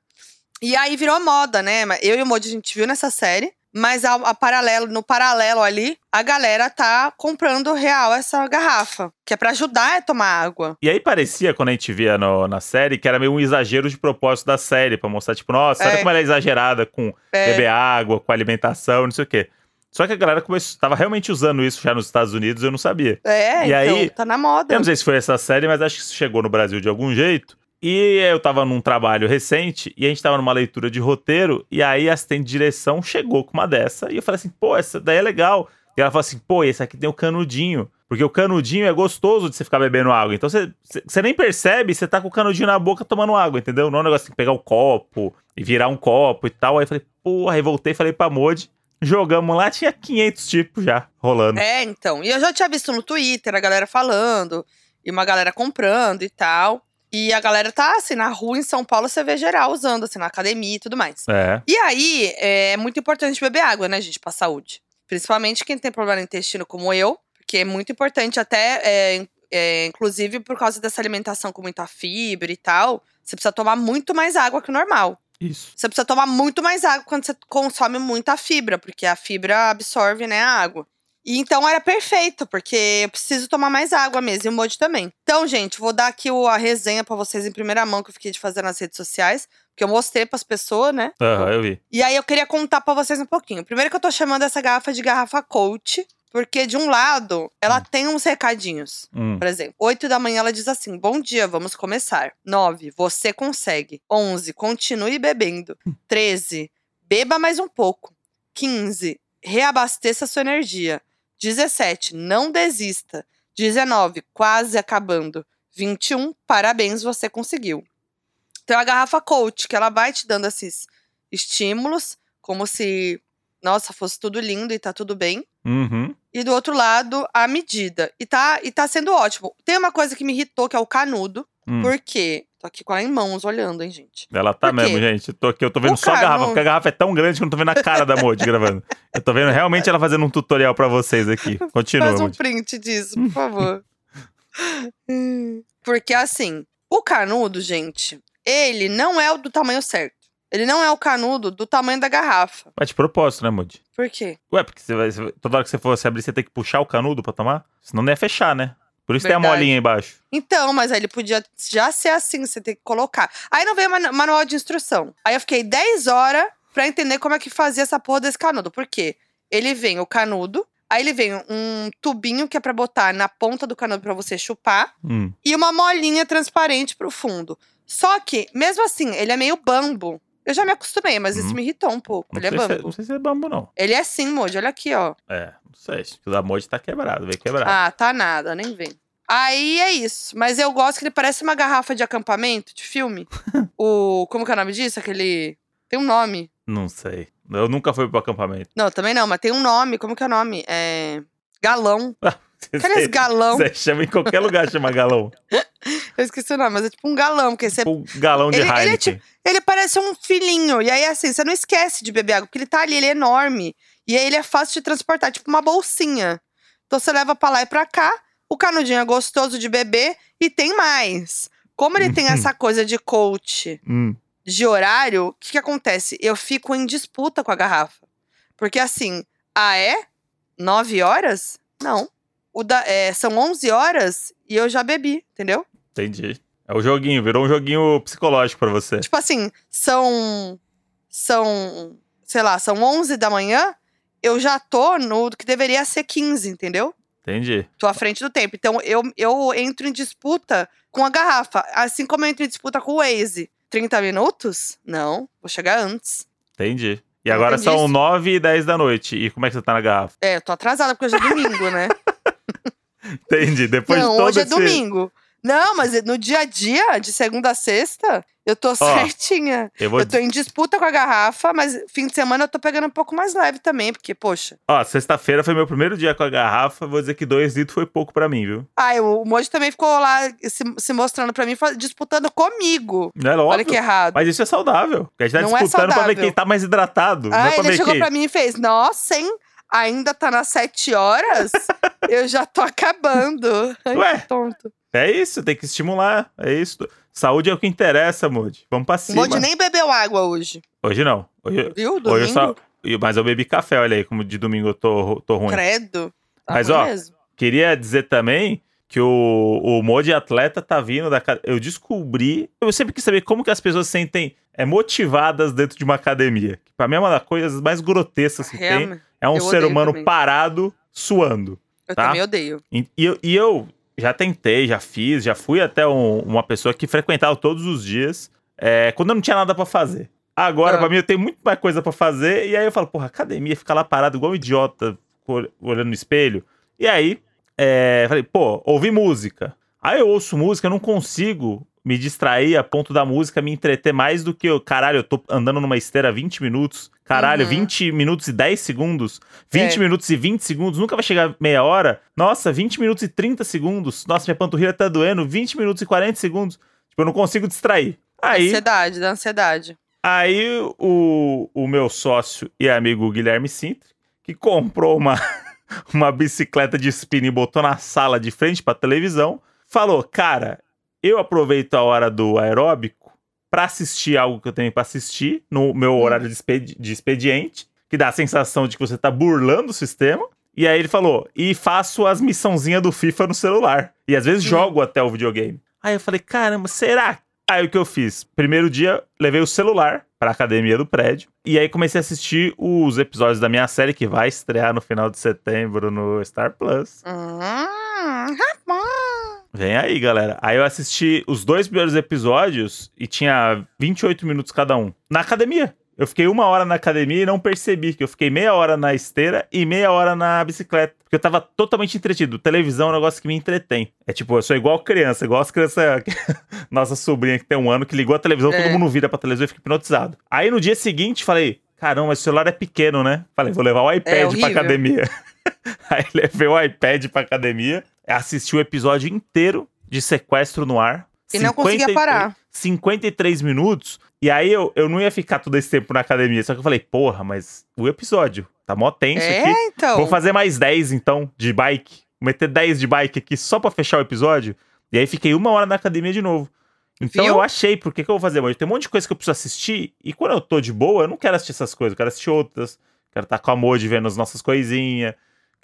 E aí virou moda, né? Eu e o Modi a gente viu nessa série, mas a, a paralelo, no paralelo ali, a galera tá comprando real essa garrafa, que é pra ajudar a tomar água. E aí parecia, quando a gente via no- na série, que era meio um exagero de propósito da série, pra mostrar, tipo, nossa, olha É. como ela é exagerada com É, beber água, com alimentação, não sei o quê. Só que a galera começou, tava realmente usando isso já nos Estados Unidos, eu não sabia. é E então, aí- tá na moda. Eu não sei se foi essa série, mas acho que isso chegou no Brasil de algum jeito. E eu tava num trabalho recente e a gente tava numa leitura de roteiro, e aí a assistente de direção chegou com uma dessa, e eu falei assim, pô, essa daí é legal. E ela falou assim, pô, esse aqui tem o canudinho. Porque o canudinho é gostoso de você ficar bebendo água. Então você, você- nem percebe, você tá com o canudinho na boca tomando água, entendeu? Não é um negócio de pegar o copo e virar um copo e tal. Aí eu falei, porra, aí voltei e falei pra Modi. Jogamos lá, tinha 500 tipos já rolando. É, então. E eu já tinha visto no Twitter a galera falando, e uma galera comprando e tal. E a galera tá, assim, na rua em São Paulo, você vê geral usando, assim, na academia e tudo mais. É. E aí, é muito importante beber água, né, gente, pra saúde. Principalmente quem tem problema no intestino, como eu, porque é muito importante, até, é, é, inclusive por causa dessa alimentação com muita fibra e tal, você precisa tomar muito mais água que o normal. Isso. Você precisa tomar muito mais água quando você consome muita fibra, porque a fibra absorve, né, a água. E então era perfeito, porque eu preciso tomar mais água mesmo, e o Modi também. Então, gente, vou dar aqui a resenha pra vocês em primeira mão que eu fiquei de fazer nas redes sociais, que eu mostrei pras pessoas, né? Aham, eu vi. E aí eu queria contar pra vocês um pouquinho. Primeiro que eu tô chamando essa garrafa de garrafa coach, porque de um lado, ela tem uns recadinhos. Hum. Por exemplo, 8 da manhã ela diz assim: Bom dia, vamos começar. 9, você consegue. 11, continue bebendo. 13, beba mais um pouco. 15, reabasteça sua energia. 17, não desista. 19, quase acabando. 21, parabéns, você conseguiu. Tem a garrafa coach, que ela vai te dando esses estímulos, como se, nossa, fosse tudo lindo e tá tudo bem Uhum. E do outro lado a medida. E tá, e tá sendo ótimo. Tem uma coisa que me irritou, que é o canudo. Hum. Por quê? Tô aqui com ela em mãos, olhando, hein, gente. Ela tá mesmo, gente. Tô aqui, eu tô vendo O só a garrafa, porque a garrafa é tão grande que eu não tô vendo a cara da Modi gravando. Eu tô vendo realmente ela fazendo um tutorial pra vocês aqui. Continua, Faz um print disso, por favor. Porque assim, o canudo, gente, ele não é o do tamanho certo. Ele não é o canudo do tamanho da garrafa. Mas de propósito, né, Modi? Por quê? Ué, porque você vai, toda hora que você for se abrir, você tem que puxar o canudo pra tomar? Senão não ia fechar, né? Por isso tem a Verdade. molinha aí embaixo. Então, mas aí ele podia já ser assim, você tem que colocar. Aí não veio manu- manual de instrução. Aí eu fiquei 10 horas pra entender como é que fazia essa porra desse canudo. Por quê? Ele vem o canudo, aí ele vem um tubinho que é pra botar na ponta do canudo pra você chupar Hum. e uma molinha transparente pro fundo. Só que, mesmo assim, ele é meio bambo. Eu já me acostumei, mas isso Hum. me irritou um pouco. Não, ele é sei se não sei se é bambu, não. Ele é sim, Moji. Olha aqui, ó. É, não sei. Acho que o da Modi tá quebrado, veio quebrado. Ah, tá nada, nem vem. Aí é isso. Mas eu gosto que ele parece uma garrafa de acampamento, de filme. o. Como que é o nome disso? Aquele. Tem um nome. Não sei. Eu nunca fui pro acampamento. Não, também não, mas tem um nome. Como que é o nome? É. Galão. Aqueles galão. você chama em qualquer lugar, chama galão. Eu esqueci o nome, mas é tipo um galão, porque você. Um galão de Ele- ele é Heineken. Ele parece um filhinho. E aí, assim, você não esquece de beber água, porque ele tá ali, ele é enorme. E aí ele é fácil de transportar, tipo uma bolsinha. Então você leva pra lá e pra cá. O canudinho é gostoso de beber e tem mais. Como ele tem essa coisa de coach Hum. de horário, o que, que acontece? Eu fico em disputa com a garrafa. Porque assim, ah, é? Nove horas? Não. Da, é, são 11 horas e eu já bebi, entendeu? Entendi. É o joguinho, virou um joguinho psicológico pra você. Tipo assim, são. São. Sei lá, são 11 da manhã, eu já tô no que deveria ser 15, entendeu? Entendi. Tô à frente do tempo. Então eu, eu entro em disputa com a garrafa. Assim como eu entro em disputa com o Waze. 30 minutos? Não, vou chegar antes. Entendi. E agora entendi são isso. 9 e 10 da noite. E como é que você tá na garrafa? É, eu tô atrasada porque hoje é domingo, né? Entendi. Depois não, de todo hoje é esse... domingo. Não, mas no dia a dia, de segunda a sexta, eu tô certinha. Eu vou Eu tô em disputa com a garrafa, mas fim de semana eu tô pegando um pouco mais leve também, porque, poxa. Ó, sexta-feira foi meu primeiro dia com a garrafa. Vou dizer que 2 litros foi pouco pra mim, viu? Ah, o Moji também ficou lá se, se mostrando pra mim, disputando comigo. Não era Olha óbvio. que errado. Mas isso é saudável. Porque a gente tá Não é disputando pra ver saudável. quem tá mais hidratado. é Ah, pra ele chegou quem. pra mim e fez: Nossa, hein? Ainda tá nas sete horas? eu já tô acabando. Ai, Ué? tonto. É isso, tem que estimular. É isso. Saúde é o que interessa, Moody. Vamos pra cima. Moji nem bebeu água hoje. Hoje não. Hoje, Viu? Domingo. hoje eu só. Mas eu bebi café, olha aí, como de domingo eu tô, tô ruim. Credo. Tá Mas, ó, mesmo. Queria dizer também que o, o Modi atleta tá vindo da Eu descobri. Eu sempre quis saber como que as pessoas se sentem é, motivadas dentro de uma academia. Que pra mim é uma das coisas mais grotescas que tem. É um eu ser humano também. parado, suando. eu tá? também odeio. E, e eu, e eu já tentei, já fiz, já fui até um- uma pessoa que frequentava todos os dias, é, quando eu não tinha nada pra fazer. Agora, Ah. pra mim, eu tenho muito mais coisa pra fazer, e aí eu falo, porra, academia, ficar lá parado igual um idiota, ol- olhando no espelho. E aí, é, falei, pô, ouvi música. Aí eu ouço música, eu não consigo me distrair a ponto da música me entreter mais do que eu. Caralho, eu tô andando numa esteira 20 minutos. Caralho, Uhum. 20 minutos e 10 segundos. 20 É. minutos e 20 segundos. Nunca vai chegar meia hora. Nossa, 20 minutos e 30 segundos. Nossa, minha panturrilha tá doendo. 20 minutos e 40 segundos. Tipo, eu não consigo distrair. Aí, Ansiedade, da ansiedade. aí o, o meu sócio e amigo Guilherme Sintra, que comprou uma, uma bicicleta de spinning e botou na sala de frente pra televisão, falou: Cara, eu aproveito a hora do aeróbico pra assistir algo que eu tenho pra assistir no meu horário de, expedi- de expediente, que dá a sensação de que você tá burlando o sistema. E aí ele falou: E faço as missãozinhas do FIFA no celular. E às vezes Hum. jogo até o videogame. Aí eu falei: Caramba, será Aí o que eu fiz? Primeiro dia, levei o celular pra academia do prédio. E aí comecei a assistir os episódios da minha série que vai estrear no final de setembro no Star Plus. Hum, rapaz. Vem aí, galera. Aí eu assisti os dois primeiros episódios e tinha 28 minutos cada um. Na academia. Eu fiquei uma hora na academia e não percebi que eu fiquei meia hora na esteira e meia hora na bicicleta. Porque eu tava totalmente entretido. Televisão é um negócio que me entretém. É tipo, eu sou igual criança, igual as crianças. Nossa sobrinha que tem um ano que ligou a televisão, É. todo mundo vira pra televisão e fica hipnotizado. Aí no dia seguinte falei. Caramba, o celular é pequeno, né? Falei, vou levar o iPad pra horrível. academia. Aí levei o iPad pra academia, assisti o episódio inteiro de Sequestro no Ar. E não conseguia 53 parar. 53 minutos. E aí eu, eu não ia ficar todo esse tempo na academia. Só que eu falei, porra, mas o episódio tá mó tenso É, aqui. então. Vou fazer mais 10 então, de bike. Vou meter 10 de bike aqui só pra fechar o episódio. E aí fiquei uma hora na academia de novo. Então Viu? eu achei, por que, eu vou fazer hoje? Tem um monte de coisa que eu preciso assistir. E quando eu tô de boa, eu não quero assistir essas coisas. Eu quero assistir outras. Quero estar com a Modi vendo as nossas coisinhas.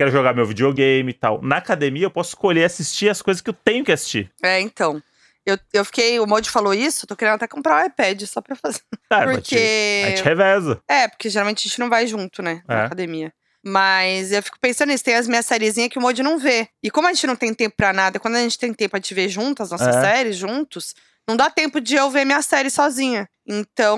Quero jogar meu videogame e tal. Na academia eu posso escolher assistir as coisas que eu tenho que assistir. É, então. Eu, eu fiquei, o Modi falou isso, tô querendo até comprar um iPad só pra fazer. Tá, Porque. A gente reveza. É, porque geralmente a gente não vai junto, né? Na É. academia. Mas eu fico pensando nisso, tem as minhas sériezinhas que o Modi não vê. E como a gente não tem tempo pra nada, quando a gente tem tempo pra te ver juntas, nossas É. séries juntos, não dá tempo de eu ver minha série sozinha. Então,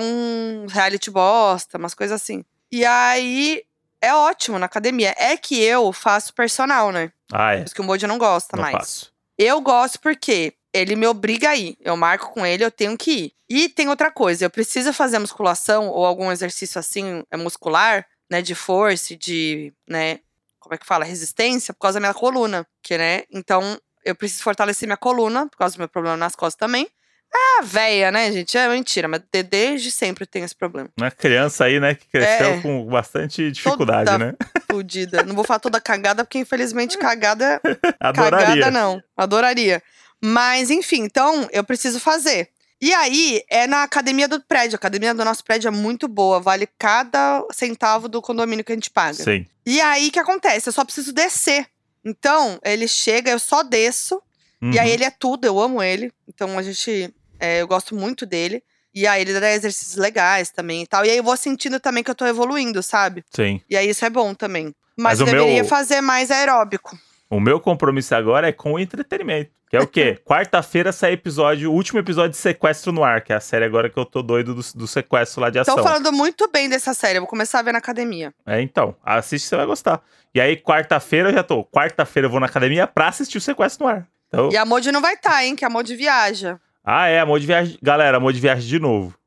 reality bosta, umas coisas assim. E aí, é ótimo na academia. É que eu faço personal, né? Ah, é. Por isso que o Modi não gosta Não mais. faço. Eu gosto porque ele me obriga a ir. Eu marco com ele, eu tenho que ir. E tem outra coisa, eu preciso fazer musculação ou algum exercício assim, é muscular, né, de força, e de, né, como é que fala, resistência, por causa da minha coluna, que, né, então eu preciso fortalecer minha coluna, por causa do meu problema nas costas também. Ah, véia, né, gente? É mentira, mas de- desde sempre tem esse problema. Uma criança aí, né, que cresceu É. com bastante dificuldade, Toda né? Fudida. Não vou falar toda cagada, porque infelizmente cagada Adoraria. Cagada não. Adoraria. Mas, enfim, então eu preciso fazer. E aí, é na academia do prédio. A academia do nosso prédio é muito boa. Vale cada centavo do condomínio que a gente paga. Sim. E aí, o que acontece? Eu só preciso descer. Então, ele chega, eu só desço. E aí, Uhum. ele é tudo. Eu amo ele. Então, a gente... é, eu gosto muito dele. E aí, ele dá exercícios legais também e tal. E aí, eu vou sentindo também que eu tô evoluindo, sabe? Sim. E aí, isso é bom também. Mas, Mas eu deveria meu- fazer mais aeróbico. O meu compromisso agora é com o entretenimento. Que é o quê? Quarta-feira sai episódio, o último episódio de Sequestro no Ar, que é a série agora que eu tô doido do, do sequestro lá de ação. Estão falando muito bem dessa série. Eu vou começar a ver na academia. É, então. Assiste, você vai gostar. E aí, quarta-feira eu já tô. Quarta-feira eu vou na academia pra assistir o Sequestro no Ar. Então, E a Modi não vai estar, hein? Que a Modi viaja. Ah, é, amor de viagem. Galera, amor de viagem de novo.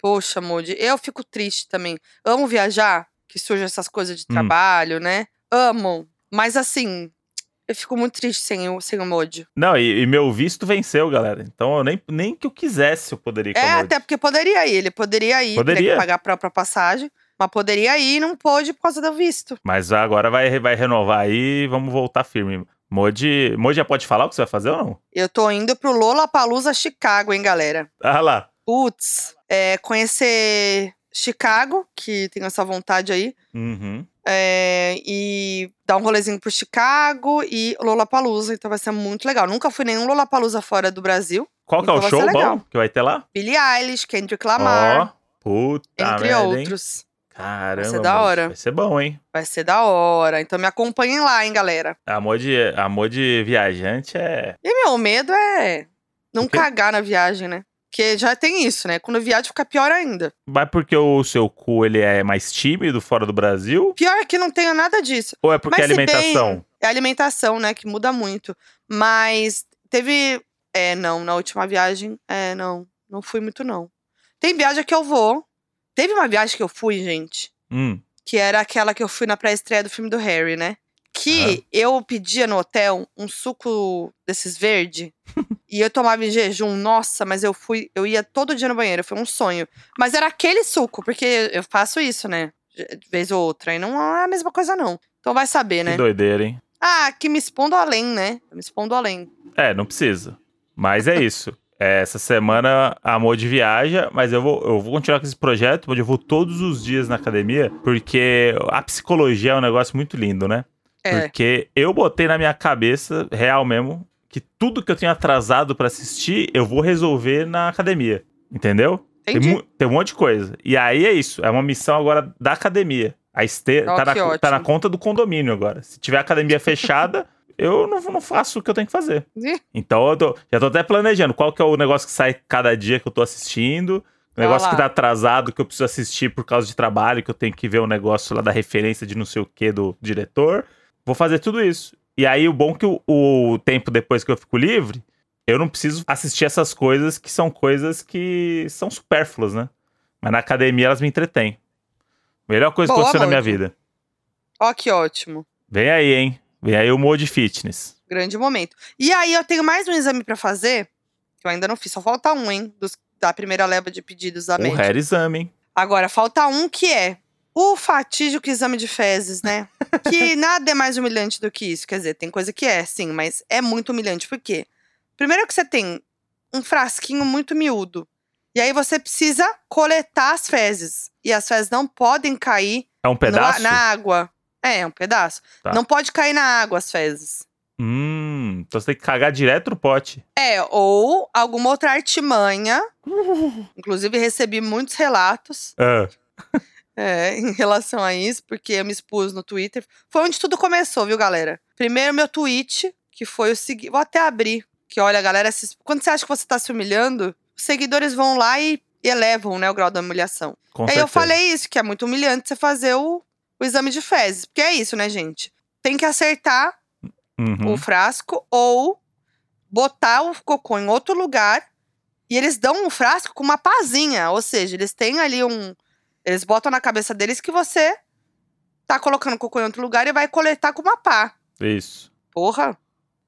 Poxa, Modi. Eu fico triste também. Amo viajar, que surge essas coisas de Hum. trabalho, né? Amo. Mas assim, eu fico muito triste sem o, sem o Modi. Não, e, e meu visto venceu, galera. Então, eu nem, nem que eu quisesse eu poderia ir É, até porque poderia ir. Ele poderia ir, teria Poderia. que pagar a própria passagem. Mas poderia ir e não pôde por causa do visto. Mas agora vai, vai renovar aí e vamos voltar firme. Modi, Modi já pode falar o que você vai fazer ou não? Eu tô indo pro Lollapalooza Chicago, hein, galera? Ah lá. Putz, é, conhecer Chicago, que tenho essa vontade aí. Uhum. É, e dar um rolezinho pro Chicago e Lollapalooza, então vai ser muito legal. Nunca fui nenhum Lollapalooza fora do Brasil. Qual que é Então o vai show bom que vai ter lá? Billie Eilish, Kendrick Lamar, Ó, puta entre merda, hein? Caramba, Vai ser da hora. Vai ser bom, hein? Vai ser da hora. Então me acompanhem lá, hein, galera. Amor de, amor de viajante é... E meu medo é não cagar na viagem, né? Porque já tem isso, né? Quando viaja fica pior ainda. Mas porque o seu cu ele é mais tímido fora do Brasil? Pior é que não tenho nada disso. Ou é porque Mas é se bem- alimentação? É alimentação, né? Que muda muito. Mas teve. É, não, na última viagem. É, não. Não fui muito, não. Tem viagem que eu vou. Teve uma viagem que eu fui, gente. Hum, Que era aquela que eu fui na pré-estreia do filme do Harry, né? Que eu pedia no hotel um suco desses verde. e eu tomava em jejum. Nossa, mas eu fui. Eu ia todo dia no banheiro. Foi um sonho. Mas era aquele suco, porque eu faço isso, né? De vez ou outra. E não é a mesma coisa, não. Então vai saber, né? que doideira, hein? Ah, que me expondo além, né? Me expondo além. É, não precisa. Mas é isso. É, Essa semana a Modi viaja, mas eu vou, eu vou continuar com esse projeto, onde eu vou todos os dias na academia, porque a psicologia é um negócio muito lindo, né? É. Porque eu botei na minha cabeça, real mesmo, que tudo que eu tenho atrasado pra assistir, eu vou resolver na academia. Entendeu? Tem, tem um monte de coisa. E aí é isso. É uma missão agora da academia. A esteira Ó, tá, na, tá na conta do condomínio agora. Se tiver academia fechada, eu não, não faço o que eu tenho que fazer. Ih, Então eu tô- já tô até planejando qual que é o negócio que sai cada dia que eu tô assistindo. O negócio que tá atrasado, que eu preciso assistir por causa de trabalho, que eu tenho que ver o negócio lá da referência de não sei o que do diretor. Vou fazer tudo isso. E aí o bom é que o, o tempo depois que eu fico livre, eu não preciso assistir essas coisas que são coisas que são supérfluas, né? Mas na academia elas me entretêm. Melhor coisa que Boa, aconteceu na minha vida. Ó, que ótimo. Vem aí, hein? Vem aí o Mode Fitness. Grande momento. E aí, eu tenho mais um exame pra fazer, que eu ainda não fiz. Só falta um, hein? dos- da primeira leva de pedidos da O médica. hair exame, hein? Agora, falta um que é o fatídico exame de fezes, né? que nada é mais humilhante do que isso. Quer dizer, tem coisa que é, sim, mas é muito humilhante. Por quê? Primeiro que você tem um frasquinho muito miúdo. E aí você precisa coletar as fezes. E as fezes não podem cair É um no- pedaço? na água. É, é um pedaço. Tá. Não pode cair na água as fezes. Hum, então você tem que cagar direto no pote. É, ou alguma outra artimanha. Inclusive, recebi muitos relatos Ah, é, em relação a isso, porque eu me expus no Twitter. Foi onde tudo começou, viu, galera? Primeiro, meu tweet, que foi o seguinte. Vou até abrir. Que olha, galera, se- quando você acha que você tá se humilhando, os seguidores vão lá e elevam né, o grau da humilhação. com Aí eu certeza. falei isso, que é muito humilhante você fazer o, o exame de fezes. Porque é isso, né, gente? Tem que acertar Uhum. o frasco ou botar o cocô em outro lugar e eles dão um frasco com uma pazinha, ou seja, eles têm ali um eles botam na cabeça deles que você tá colocando o cocô em outro lugar e vai coletar com uma pá. Isso. Porra.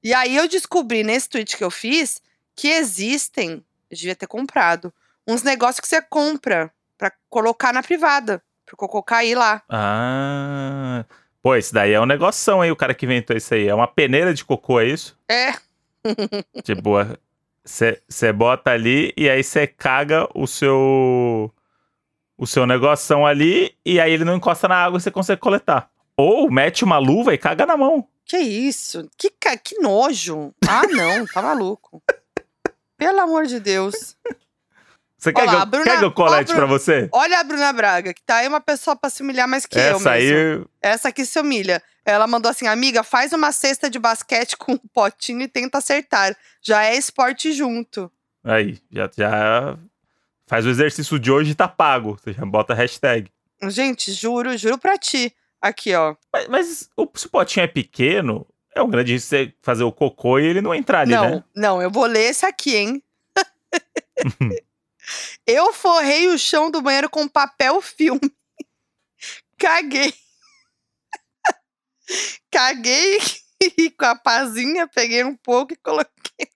E aí eu descobri nesse tweet que eu fiz que existem, eu devia ter comprado, uns negócios que você compra pra colocar na privada, pro cocô cair lá. Ah. Pô, esse daí é um negoção aí, o cara que inventou isso aí. É uma peneira de cocô, é isso? É, Tipo, você bota ali e aí você caga o seu. O seu negoção ali e aí ele não encosta na água e você consegue coletar. Ou mete uma luva e caga na mão. Que isso? Que, que nojo. Ah, não, tá maluco. Pelo amor de Deus. Você quer, Olha que, eu, Bruna- quer que eu colete ó, pra você? Olha a Bruna Braga, que tá aí uma pessoa pra se humilhar mais que eu Essa mesmo. aí. Essa aqui se humilha. Ela mandou assim, amiga, faz uma cesta de basquete com um potinho e tenta acertar. Já é esporte junto. Aí, já, já faz o exercício de hoje e tá pago. Você já bota a hashtag. Gente, juro, juro pra ti. Aqui, ó. Mas, mas o, se o potinho é pequeno, é um grande risco você fazer o cocô e ele não entrar ali, não, né? não, eu vou ler esse aqui, hein? eu forrei o chão do banheiro com papel filme. Caguei. Caguei e com a pazinha peguei um pouco e coloquei.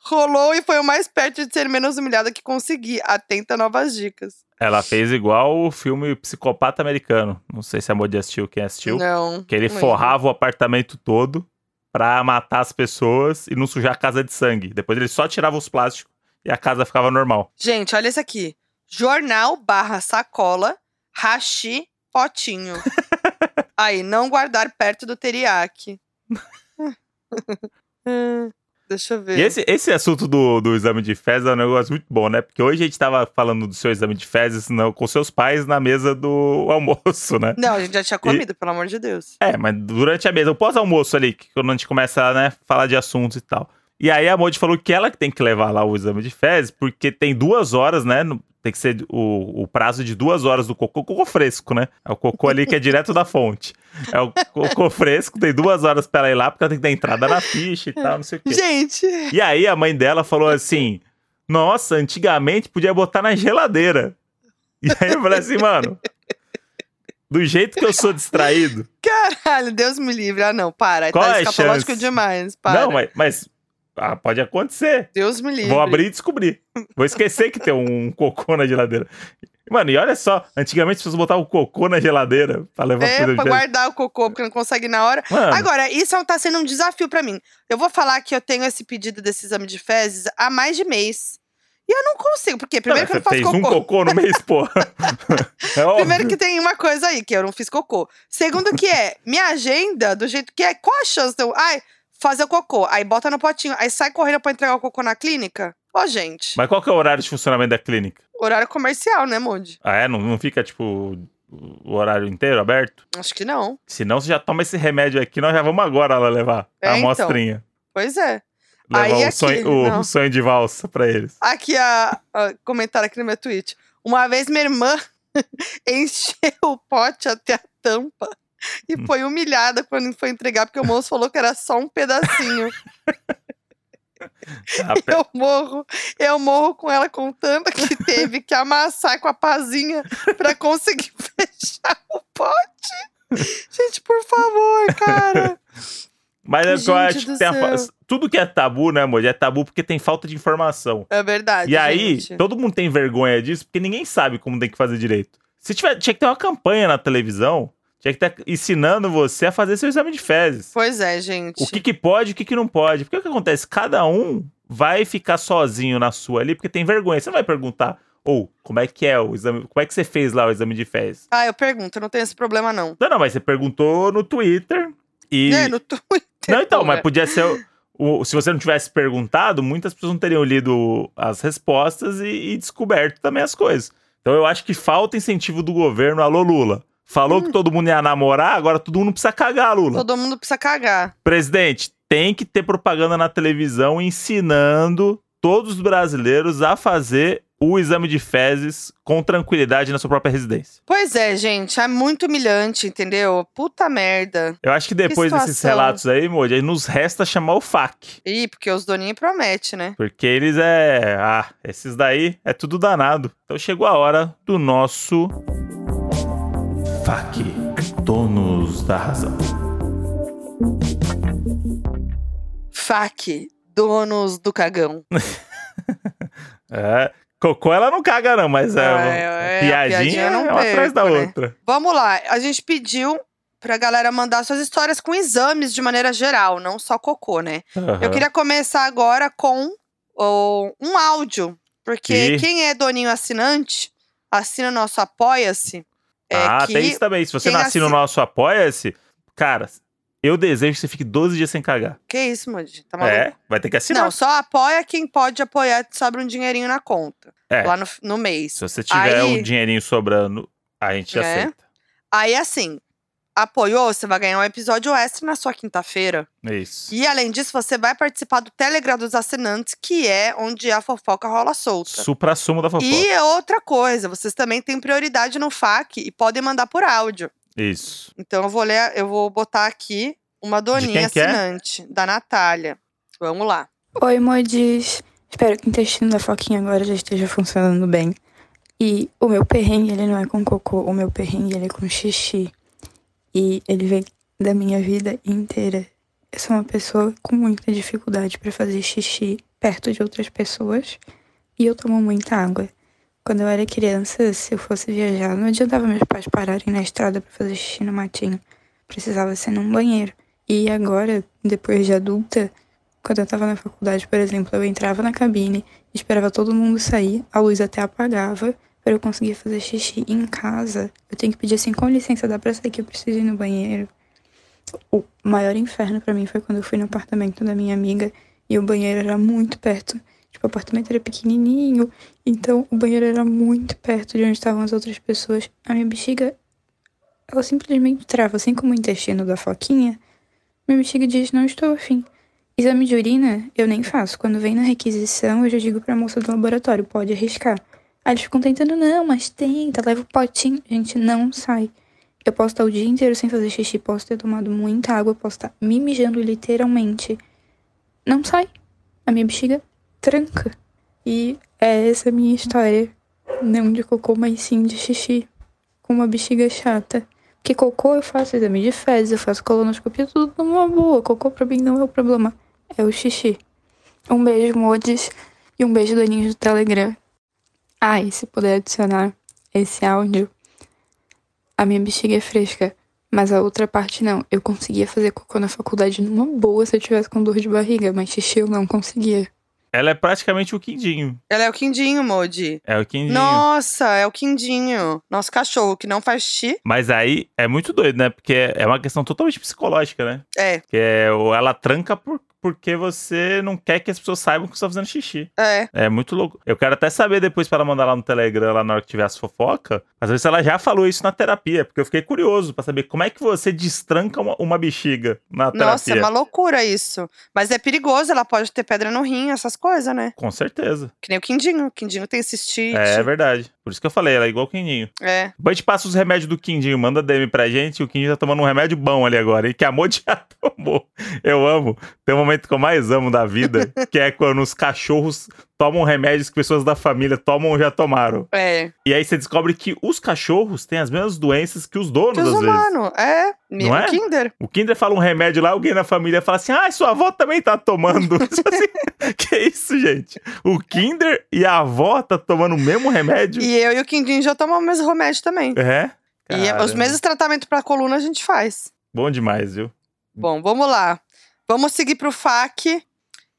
Rolou e foi o mais perto de ser menos humilhada que consegui. Atenta a novas dicas. Ela fez igual o filme Psicopata Americano. Não sei se a Modi assistiu, quem assistiu. Não. Que ele não forrava o apartamento todo pra matar as pessoas e não sujar a casa de sangue. Depois ele só tirava os plásticos e a casa ficava normal. Gente, olha esse aqui. Jornal barra sacola, hashi, potinho. Aí, não guardar perto do teriyaki. Hum, Deixa eu ver. E esse, esse assunto do, do exame de fezes é um negócio muito bom, né? Porque hoje a gente tava falando do seu exame de fezes não, com seus pais na mesa do almoço, né? Não, a gente já tinha comido, pelo amor de Deus. É, mas durante a mesa, o pós-almoço ali, quando a gente começa a né, falar de assuntos e tal. E aí a Modi falou que ela que tem que levar lá o exame de fezes, porque tem duas horas, né? Tem que ser o, o prazo de duas horas do cocô, cocô fresco, né? É o cocô ali que é direto da fonte. É o cocô fresco, tem duas horas pra ela ir lá, porque ela tem que dar entrada na ficha e tal, não sei o quê. Gente, E aí a mãe dela falou assim: Nossa, antigamente podia botar na geladeira. E aí eu falei assim, mano. Do jeito que eu sou distraído. caralho, Deus me livre. Ah, não, para. Qual tá é a escatológico chance? demais. Para. Não, mas, mas ah, pode acontecer. Deus me livre. Vou abrir e descobrir. Vou esquecer que tem um cocô na geladeira. Mano, e olha só, antigamente as pessoas botavam o cocô na geladeira pra levar É, pra guardar o cocô, porque não consegue na hora. Mano, Agora, isso tá sendo um desafio pra mim. Eu vou falar que eu tenho esse pedido desse exame de fezes há mais de mês. E eu não consigo, porque primeiro que eu não faço fez cocô. um cocô no mês, porra. É. Primeiro que tem uma coisa aí, que eu não fiz cocô. Segundo que é, minha agenda, do jeito que é, qual a chance de eu... Ai, fazer o cocô, aí bota no potinho, aí sai correndo pra entregar o cocô na clínica. Ó, gente. Mas qual que é o horário de funcionamento da clínica? Horário comercial, né, Moody? Ah, é? Não, não fica, tipo, o horário inteiro aberto? Acho que não. Senão você já toma esse remédio aqui, nós já vamos agora lá levar É, a então. amostrinha. Pois é. Levar Aí o, aqui, sonho, o não. sonho de valsa pra eles. Aqui a, a comentário aqui no meu tweet. Uma vez minha irmã encheu o pote até a tampa e foi humilhada quando foi entregar, porque o moço falou que era só um pedacinho. Ah, Eu morro, eu morro com ela contando que teve que amassar com a pazinha pra conseguir fechar o pote. Gente, por favor, cara. Mas é que eu acho que tem a. Tudo que é tabu, né, amor? É tabu porque tem falta de informação. É verdade. E aí, gente. todo mundo tem vergonha disso porque ninguém sabe como tem que fazer direito. Se tiver, tinha que ter uma campanha na televisão, tinha que estar ensinando você a fazer seu exame de fezes. Pois é, gente. O que, que pode e o que, que não pode. Porque o que acontece? Cada um vai ficar sozinho na sua ali porque tem vergonha. Você não vai perguntar, ou, como é que é o exame? Como é que você fez lá o exame de fezes? Ah, eu pergunto, eu não tenho esse problema, não. Não, não, mas você perguntou no Twitter e. É, no Twitter. Não, então, mas é. podia ser. o- o- se você não tivesse perguntado, muitas pessoas não teriam lido as respostas e, e descoberto também as coisas. Então eu acho que falta incentivo do governo. Alô, Lula. Falou que todo mundo ia namorar, agora todo mundo precisa cagar, Lula. Hum. Todo mundo precisa cagar. Presidente, tem que ter propaganda na televisão ensinando todos os brasileiros a fazer o exame de fezes com tranquilidade na sua própria residência. Pois é, gente, é muito humilhante, entendeu? Puta merda. Eu acho que depois desses situação. relatos aí, Moody, aí nos resta chamar o FAC. Ih, porque os doninhos prometem, né? Porque eles é. Ah, esses daí é tudo danado. Então chegou a hora do nosso. FAC, donos da razão. FAC, donos do cagão. É. Cocô ela não caga, não, mas é. Ah, é, é, piadinha, eu é uma atrás da perco, né? outra. Vamos lá, a gente pediu pra galera mandar suas histórias com exames de maneira geral, não só cocô, né? Eu Aham. queria começar agora com ó, um áudio, porque Ih. quem é doninho assinante, assina nosso Apoia-se. É ah, tem isso também. Se você quem não assina o assi- nosso Apoia-se, cara, eu desejo que você fique 12 dias sem cagar. Que isso, Moody? Tá maluco? É, vai ter que assinar. Não, só apoia quem pode apoiar, te sobra um dinheirinho na conta. É. Lá no, no mês. Se você tiver Aí- um dinheirinho sobrando, a gente É. aceita. Aí, assim, apoiou, você vai ganhar um episódio extra na sua quinta-feira. Isso. E, além disso, você vai participar do Telegram dos assinantes, que é onde a fofoca rola solta. Supra-sumo da fofoca. E outra coisa, vocês também têm prioridade no FAQ e podem mandar por áudio. Isso. Então eu vou ler, eu vou botar aqui uma doninha é? assinante, da Natália. Vamos lá. Oi, modis. Espero que o intestino da foquinha agora já esteja funcionando bem. E o meu perrengue, ele não é com cocô, o meu perrengue, ele é com xixi. E ele vem da minha vida inteira. Eu sou uma pessoa com muita dificuldade para fazer xixi perto de outras pessoas. E eu tomo muita água. Quando eu era criança, se eu fosse viajar, não adiantava meus pais pararem na estrada para fazer xixi no matinho. Precisava ser num banheiro. E agora, depois de adulta, quando eu tava na faculdade, por exemplo, eu entrava na cabine, esperava todo mundo sair, a luz até apagava, para eu conseguir fazer xixi em casa. Eu tenho que pedir assim, com licença, dá pra sair que eu preciso ir no banheiro. O maior inferno pra mim foi quando eu fui no apartamento da minha amiga e o banheiro era muito perto. Tipo, o apartamento era pequenininho, então o banheiro era muito perto de onde estavam as outras pessoas. A minha bexiga, ela simplesmente trava, assim como o intestino da foquinha. Minha bexiga diz, não estou afim. Exame de urina, eu nem faço. Quando vem na requisição, eu já digo pra moça do laboratório, pode arriscar. Aí eles ficam tentando, não, mas tenta, leva o potinho. Gente, não sai. Eu posso estar o dia inteiro sem fazer xixi, posso ter tomado muita água, posso estar me mijando literalmente. Não sai. A minha bexiga tranca. E é essa a minha história. Não de cocô, mas sim de xixi. Com uma bexiga chata. Porque cocô eu faço exame de fezes, eu faço colonoscopia, tudo numa boa. Cocô pra mim não é o problema, é o xixi. Um beijo, modes, e um beijo, doninhos do Telegram. Ah, e se puder adicionar esse áudio, a minha bexiga é fresca, mas a outra parte não. Eu conseguia fazer cocô na faculdade numa boa se eu tivesse com dor de barriga, mas xixi eu não conseguia. Ela é praticamente o quindinho. Ela é o quindinho, Modi. É o quindinho. Nossa, é o quindinho. Nosso cachorro que não faz xixi. Mas aí é muito doido, né? Porque é uma questão totalmente psicológica, né? É, Que é, o- ela tranca por, porque você não quer que as pessoas saibam que você tá fazendo xixi. é. É muito louco. Eu quero até saber depois pra ela mandar lá no Telegram, lá na hora que tiver as fofoca. Às vezes ela já falou isso na terapia, porque eu fiquei curioso pra saber como é que você destranca uma, uma bexiga na Nossa, terapia. é uma loucura isso. Mas é perigoso, ela pode ter pedra no rim, essas coisas, né? Com certeza. Que nem o quindinho. O quindinho tem cistite. É, verdade. Por isso que eu falei, ela é igual o Quindinho. É. Depois a gente passa os remédios do Quindinho, manda DM pra gente. O Quindinho tá tomando um remédio bom ali agora, e que a Modi já tomou. Eu amo. Tem um momento que eu mais amo da vida, que é quando os cachorros tomam remédios que pessoas da família tomam ou já tomaram. É. E aí você descobre que os cachorros têm as mesmas doenças que os donos, Que os às vezes. humanos. É. Mesmo Não é? Kinder. O Kinder fala um remédio lá, alguém na família fala assim: ah, sua avó também tá tomando. Tipo assim, que isso, gente? O Kinder e a avó tá tomando o mesmo remédio? E eu e o quindinho já tomamos o mesmo remédio também. É? E os Caramba. mesmos tratamentos pra coluna a gente faz. Bom demais, viu? Bom, vamos lá. Vamos seguir pro FAQ.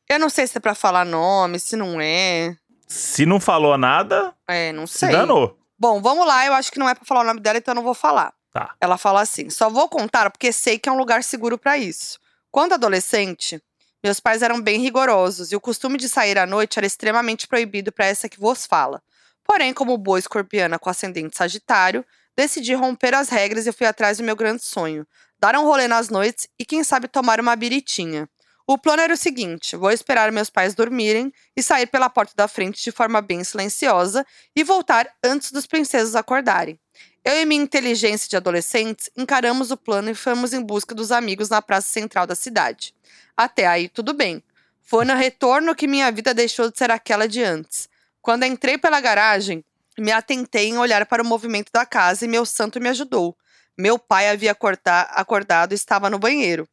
Eu não sei se é pra falar nome, se não é. Se não falou nada, É, não se sei. danou. Bom, vamos lá. Eu acho que não é pra falar o nome dela, então eu não vou falar. Tá. Ela fala assim: só vou contar porque sei que é um lugar seguro pra isso. Quando adolescente, meus pais eram bem rigorosos e o costume de sair à noite era extremamente proibido pra essa que vos fala. Porém, como boa escorpiana com ascendente sagitário, decidi romper as regras e fui atrás do meu grande sonho: dar um rolê nas noites e, quem sabe, tomar uma biritinha. O plano era o seguinte: vou esperar meus pais dormirem e sair pela porta da frente de forma bem silenciosa e voltar antes dos princesos acordarem. Eu e minha inteligência de adolescentes encaramos o plano e fomos em busca dos amigos na praça central da cidade. Até aí, tudo bem. Foi no retorno que minha vida deixou de ser aquela de antes. Quando entrei pela garagem, me atentei em olhar para o movimento da casa e meu santo me ajudou. Meu pai havia acordado e estava no banheiro.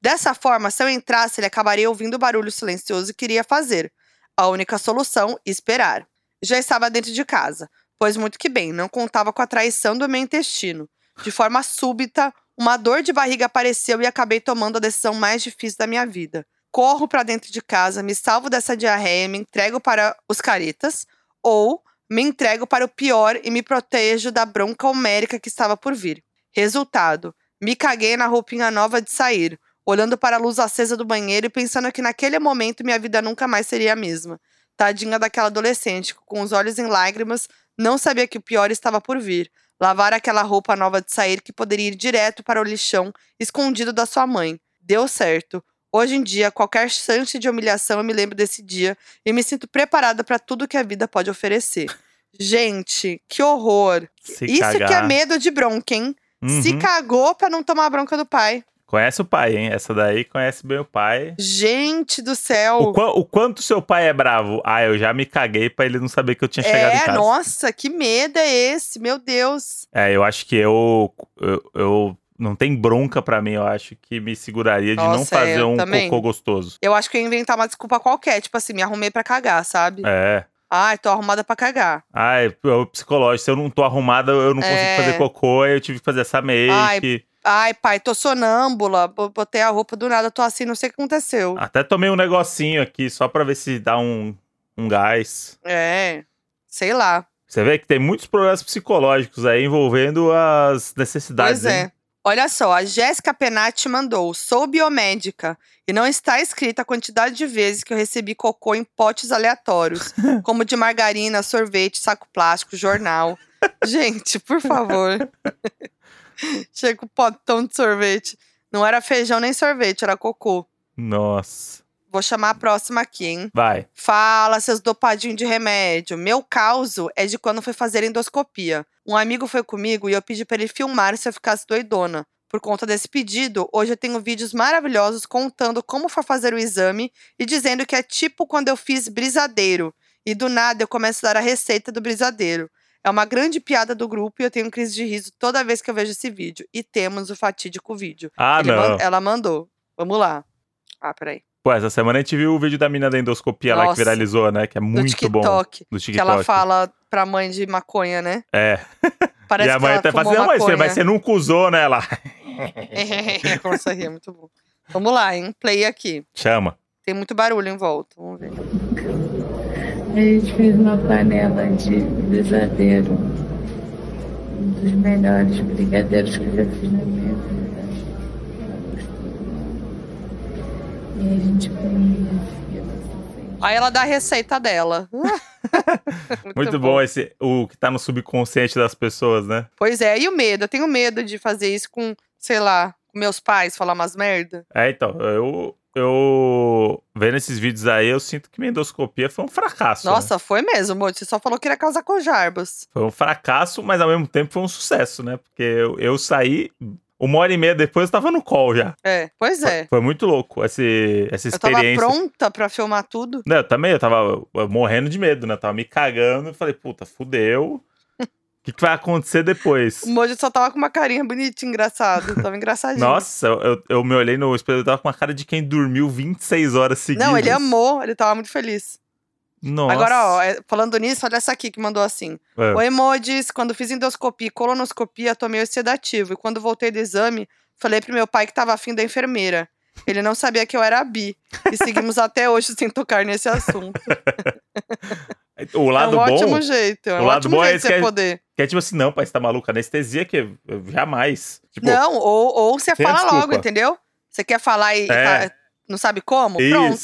Dessa forma, se eu entrasse, ele acabaria ouvindo o barulho silencioso que iria fazer. A única solução, esperar. Já estava dentro de casa, pois muito que bem, não contava com a traição do meu intestino. De forma súbita, uma dor de barriga apareceu e acabei tomando a decisão mais difícil da minha vida. Corro para dentro de casa, me salvo dessa diarreia me entrego para os caretas, ou me entrego para o pior e me protejo da bronca homérica que estava por vir. Resultado: me caguei na roupinha nova de sair, olhando para a luz acesa do banheiro e pensando que naquele momento minha vida nunca mais seria a mesma. Tadinha daquela adolescente, com os olhos em lágrimas, não sabia que o pior estava por vir. Lavar aquela roupa nova de sair que poderia ir direto para o lixão, escondido da sua mãe. Deu certo. Hoje em dia, qualquer chance de humilhação eu me lembro desse dia e me sinto preparada para tudo que a vida pode oferecer. Gente, que horror. Se Isso cagar. que é medo de bronca, hein? Se Uhum. cagou pra não tomar a bronca do pai. Conhece o pai, hein? Essa daí conhece bem o pai. Gente do O, céu. qua- o quanto seu pai é bravo? Ah, eu já me caguei pra ele não saber que eu tinha chegado em É, casa. nossa, que medo é esse? Meu Deus. É, eu acho que eu, eu, eu- não tem bronca pra mim, eu acho que me seguraria de não Nossa, é, fazer um também. cocô gostoso. Eu acho que eu ia inventar uma desculpa qualquer, tipo assim, me arrumei pra cagar, sabe? É. Ai, tô arrumada pra cagar. Ai, o psicológico, se eu não tô arrumada, eu não consigo É. fazer cocô, aí eu tive que fazer essa make. Ai, pai, tô sonâmbula, bo- botei a roupa do nada, tô assim, não sei o que aconteceu. Até tomei um negocinho aqui só pra ver se dá um, um gás. É, sei lá. Você vê que tem muitos problemas psicológicos aí envolvendo as necessidades. Pois é. hein? Olha só, a Jéssica Penati mandou: sou biomédica e não está escrita a quantidade de vezes que eu recebi cocô em potes aleatórios, como de margarina, sorvete, saco plástico, jornal. Gente, por favor. Chega com potão de sorvete. Não era feijão nem sorvete, era cocô. Nossa. Vou chamar a próxima aqui, hein? Vai. Fala, seus dopadinhos de remédio. Meu caso é de quando fui fazer endoscopia. Um amigo foi comigo e eu pedi para ele filmar se eu ficasse doidona. Por conta desse pedido, hoje eu tenho vídeos maravilhosos contando como foi fazer o exame e dizendo que é tipo quando eu fiz brisadeiro. E do nada eu começo a dar a receita do brisadeiro. É uma grande piada do grupo e eu tenho crise de riso toda vez que eu vejo esse vídeo. E temos o fatídico vídeo. Ah, Ele não. man- ela mandou. Vamos lá. Ah, peraí. Pô, essa semana a gente viu o vídeo da mina da endoscopia lá que Nossa. viralizou, né? Que é Do muito bom. TikTok. Do Que TikTok. ela fala pra mãe de maconha, né? É. Parece e a que mãe ela até fala assim, não, mas você, mas você nunca usou, né? Ela rir, é muito bom. Vamos lá, hein? Play aqui. chama. Tem muito barulho em volta. Vamos ver. A gente fez uma panela de brigadeiro. Um dos melhores brigadeiros que eu já fiz na minha vida. E a gente comia. Aí ela dá a receita dela. Muito, bom. esse o que tá no subconsciente das pessoas, né? Pois é, e o medo? Eu tenho medo de fazer isso com, sei lá, com meus pais, falar umas merda. É, então, eu, eu vendo esses vídeos aí, eu sinto que minha endoscopia foi um fracasso. né? Nossa, foi mesmo, amor. Você só falou que ia causar cojarbas. Foi um fracasso, mas ao mesmo tempo foi um sucesso, né? Porque eu, eu saí, uma hora e meia depois eu tava no call já. É, pois é. Foi muito louco esse, essa Eu tava experiência. pronta pra filmar tudo. Não, eu também, eu tava morrendo de medo, né? Eu tava me cagando e falei, puta, fudeu. O que, que vai acontecer depois? O Moji só tava com uma carinha bonitinha, engraçado. Tava engraçadinho. Nossa, eu, eu me olhei no espelho, eu tava com uma cara de quem dormiu 26 horas seguidas. Não, ele amou, ele tava muito feliz. Nossa. Agora, ó, é, falando nisso, olha essa aqui que mandou assim. É. Oi, emojis. Quando fiz endoscopia e colonoscopia, tomei o sedativo. E quando voltei do exame, falei pro meu pai que tava afim da enfermeira. Ele não sabia que eu era bi. E seguimos até hoje sem tocar nesse assunto. O lado é um bom, ótimo jeito. É o um lado ótimo bom é esse que é- poder. que é tipo assim, não, pai, você tá maluco, anestesia que jamais. Tipo, Não, ou, ou você fala logo, desculpa. entendeu? Você quer falar e É. tá- não sabe como? Pronto.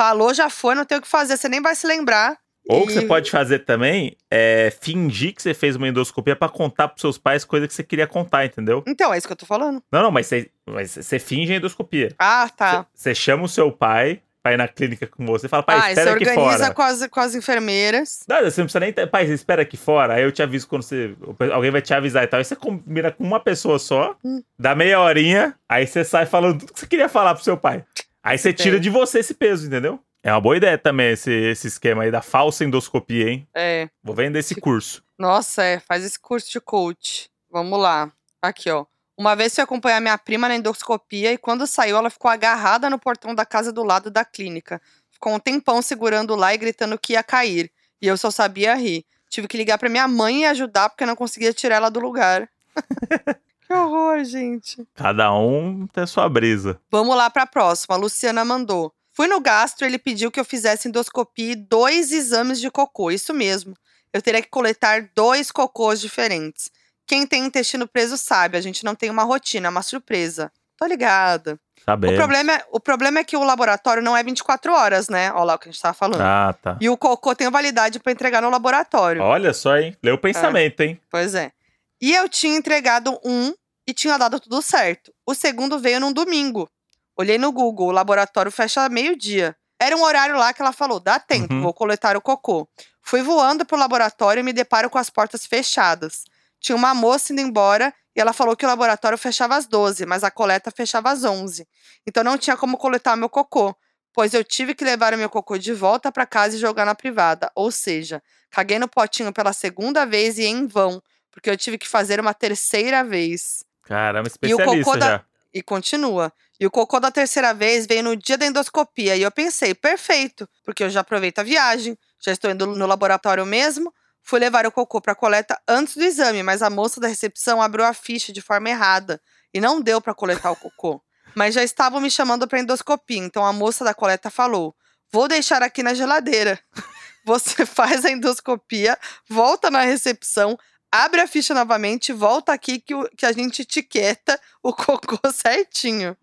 Falou, já foi, não tem o que fazer. Você nem vai se lembrar. Ou o que você pode fazer também é fingir que você fez uma endoscopia pra contar pros seus pais coisa que você queria contar, entendeu? Então, é isso que eu tô falando. Não, não, mas você, mas você finge a endoscopia. Ah, tá. Você, você chama o seu pai pra ir na clínica com você e fala, pai, ah, você espera aqui organiza fora. com as, com as enfermeiras. Não, você não precisa nem. Pai, você espera aqui fora, aí eu te aviso quando você. Alguém vai te avisar e tal. Aí você combina com uma pessoa só, Hum. dá meia horinha, aí você sai falando tudo que você queria falar pro seu pai. Aí você tira de você esse peso, entendeu? É uma boa ideia também esse, esse esquema aí da falsa endoscopia, hein? É. Vou vender esse curso. Nossa, é. Faz esse curso de coach. Vamos lá. Aqui, ó. Uma vez fui acompanhar minha prima na endoscopia e quando saiu, ela ficou agarrada no portão da casa do lado da clínica. Ficou um tempão segurando lá e gritando que ia cair. E eu só sabia rir. Tive que ligar pra minha mãe e ajudar porque eu não conseguia tirar ela do lugar. que horror, gente. Cada um tem a sua brisa. Vamos lá pra próxima. A Luciana mandou. Fui no gastro, ele pediu que eu fizesse endoscopia e dois exames de cocô. Isso mesmo. Eu teria que coletar dois cocôs diferentes. Quem tem intestino preso sabe, a gente não tem uma rotina, é uma surpresa. Tô ligada. O problema, é, o problema é que o laboratório não é 24 horas, né? Olha lá o que a gente tava falando. Ah, tá. E o cocô tem validade pra entregar no laboratório. Olha só, hein? Leu o pensamento, hein? Pois é. E eu tinha entregado um e tinha dado tudo certo. O segundo veio num domingo. Olhei no Google, o laboratório fecha meio-dia. Era um horário lá que ela falou: dá tempo, Uhum. vou coletar o cocô. Fui voando pro laboratório e me deparo com as portas fechadas. Tinha uma moça indo embora e ela falou que o laboratório fechava às 12, mas a coleta fechava às 11. Então não tinha como coletar meu cocô, pois eu tive que levar o meu cocô de volta para casa e jogar na privada. Ou seja, caguei no potinho pela segunda vez e em vão, porque eu tive que fazer uma terceira vez. Caramba, E o especialista cocô da- já. E continua. E o cocô da terceira vez veio no dia da endoscopia. E eu pensei, perfeito, porque eu já aproveito a viagem, já estou indo no laboratório mesmo. Fui levar o cocô para coleta antes do exame, mas a moça da recepção abriu a ficha de forma errada e não deu para coletar o cocô. Mas já estavam me chamando para endoscopia, então a moça da coleta falou: "Vou deixar aqui na geladeira. Você faz a endoscopia, volta na recepção, abre a ficha novamente, volta aqui que, o- que a gente etiqueta o cocô certinho.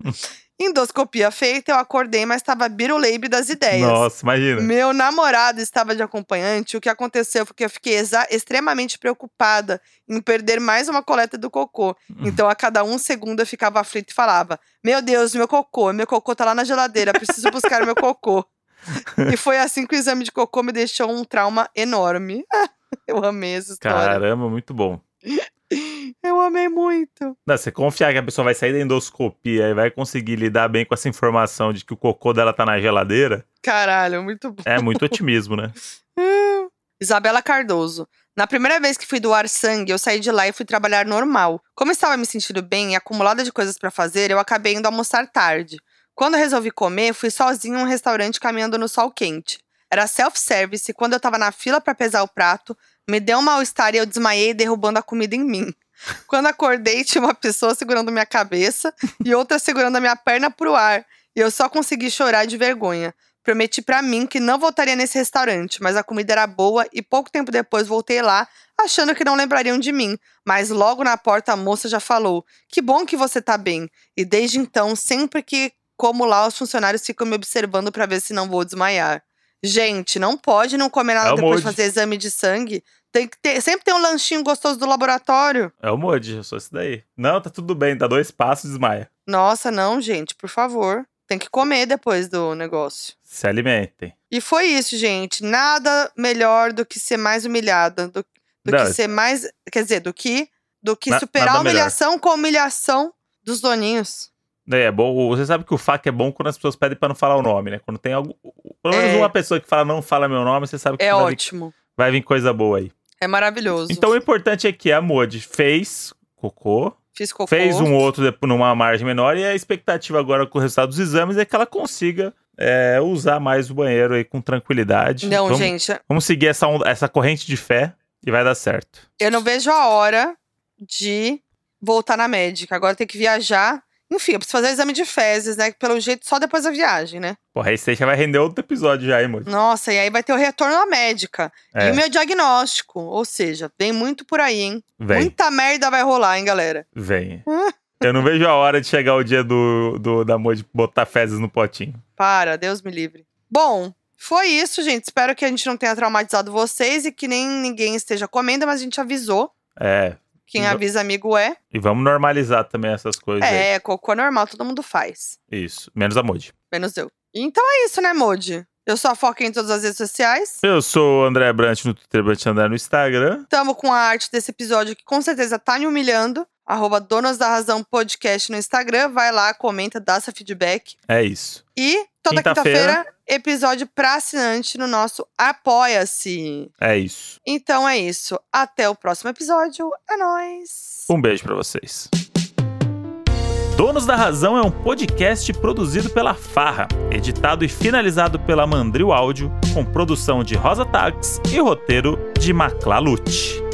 Endoscopia feita, eu acordei, mas estava biruleibe das ideias. Nossa, imagina. Meu namorado estava de acompanhante. O que aconteceu foi que eu fiquei extremamente preocupada em perder mais uma coleta do cocô. Então, a cada um segundo, eu ficava aflita e falava: Meu Deus, meu cocô, meu cocô tá lá na geladeira, preciso buscar meu cocô. E foi assim que o exame de cocô me deixou um trauma enorme. eu amei essa história. Caramba, muito bom. Eu amei muito. Não, você confiar que a pessoa vai sair da endoscopia e vai conseguir lidar bem com essa informação de que o cocô dela tá na geladeira, Caralho, muito bom. é muito otimismo, né? Isabela Cardoso. Na primeira vez que fui doar sangue, eu saí de lá e fui trabalhar normal. Como estava me sentindo bem e acumulada de coisas para fazer, eu acabei indo almoçar tarde. Quando resolvi comer, fui sozinha em um restaurante caminhando no sol quente. Era self-service e quando eu tava na fila para pesar o prato, me deu um mal-estar e eu desmaiei derrubando a comida em mim. Quando acordei, tinha uma pessoa segurando minha cabeça e outra segurando a minha perna pro ar. e eu só consegui chorar de vergonha. Prometi pra mim que não voltaria nesse restaurante, mas a comida era boa e pouco tempo depois voltei lá, achando que não lembrariam de mim. Mas logo na porta a moça já falou: Que bom que você tá bem. E desde então, sempre que como lá, os funcionários ficam me observando pra ver se não vou desmaiar. Gente, não pode não comer nada É depois de fazer exame de sangue. Tem que ter, sempre tem um lanchinho gostoso do laboratório. É o Modi, eu sou esse daí. Não, tá tudo bem, dá dois passos e desmaia. Nossa, não, gente, por favor. Tem que comer depois do negócio. Se alimentem. E foi isso, gente. Nada melhor do que ser mais humilhada. Do, do Não, que ser mais. Quer dizer, do que, do que Na- superar a humilhação com a humilhação dos doninhos. É bom, você sabe que o FAQ é bom quando as pessoas pedem pra não falar o nome, né? Quando tem algo. Pelo menos É. uma pessoa que fala não fala meu nome, você sabe que É vai, vir, ótimo. vai vir coisa boa aí. É maravilhoso. Então o importante é que a Modi fez cocô, Fiz cocô. fez um outro numa margem menor e a expectativa agora com o resultado dos exames é que ela consiga é, usar mais o banheiro aí com tranquilidade. Não, vamos, gente, Vamos seguir essa, onda- essa corrente de fé e vai dar certo. eu não vejo a hora de voltar na médica. Agora tem que viajar. Enfim, eu preciso fazer exame de fezes, né? Pelo jeito, só depois da viagem, né? Porra, aí já vai render outro episódio já, hein, Modi? Nossa, e aí vai ter o retorno à médica. É, E o meu diagnóstico. Ou seja, tem muito por aí, hein? vem, Muita merda vai rolar, hein, galera? vem. Eu não vejo a hora de chegar o dia do, do da Modi botar fezes no potinho. Para, Deus me livre. Bom, foi isso, gente. Espero que a gente não tenha traumatizado vocês e que nem ninguém esteja comendo, mas a gente avisou. É, Quem avisa amigo é. e vamos normalizar também essas coisas aí. É, cocô normal, todo mundo faz. Isso, menos a Modi. Menos eu. Então é isso, né, Modi? Eu sou a Foca em todas as redes sociais. Eu sou o André Brant no Twitter, Brant André no Instagram. Tamo com a arte desse episódio que com certeza tá me humilhando. Arroba Donas da Razão Podcast no Instagram. Vai lá, comenta, dá seu feedback. É isso. E toda Quinta-feira. quinta-feira, episódio pra assinante no nosso Apoia-se. É isso. Então é isso. Até o próximo episódio. É nóis. Um beijo pra vocês. Donos da Razão é um podcast produzido pela Farra, editado e finalizado pela Mandril Áudio, com produção de Rosa Tags e roteiro de Maclalute.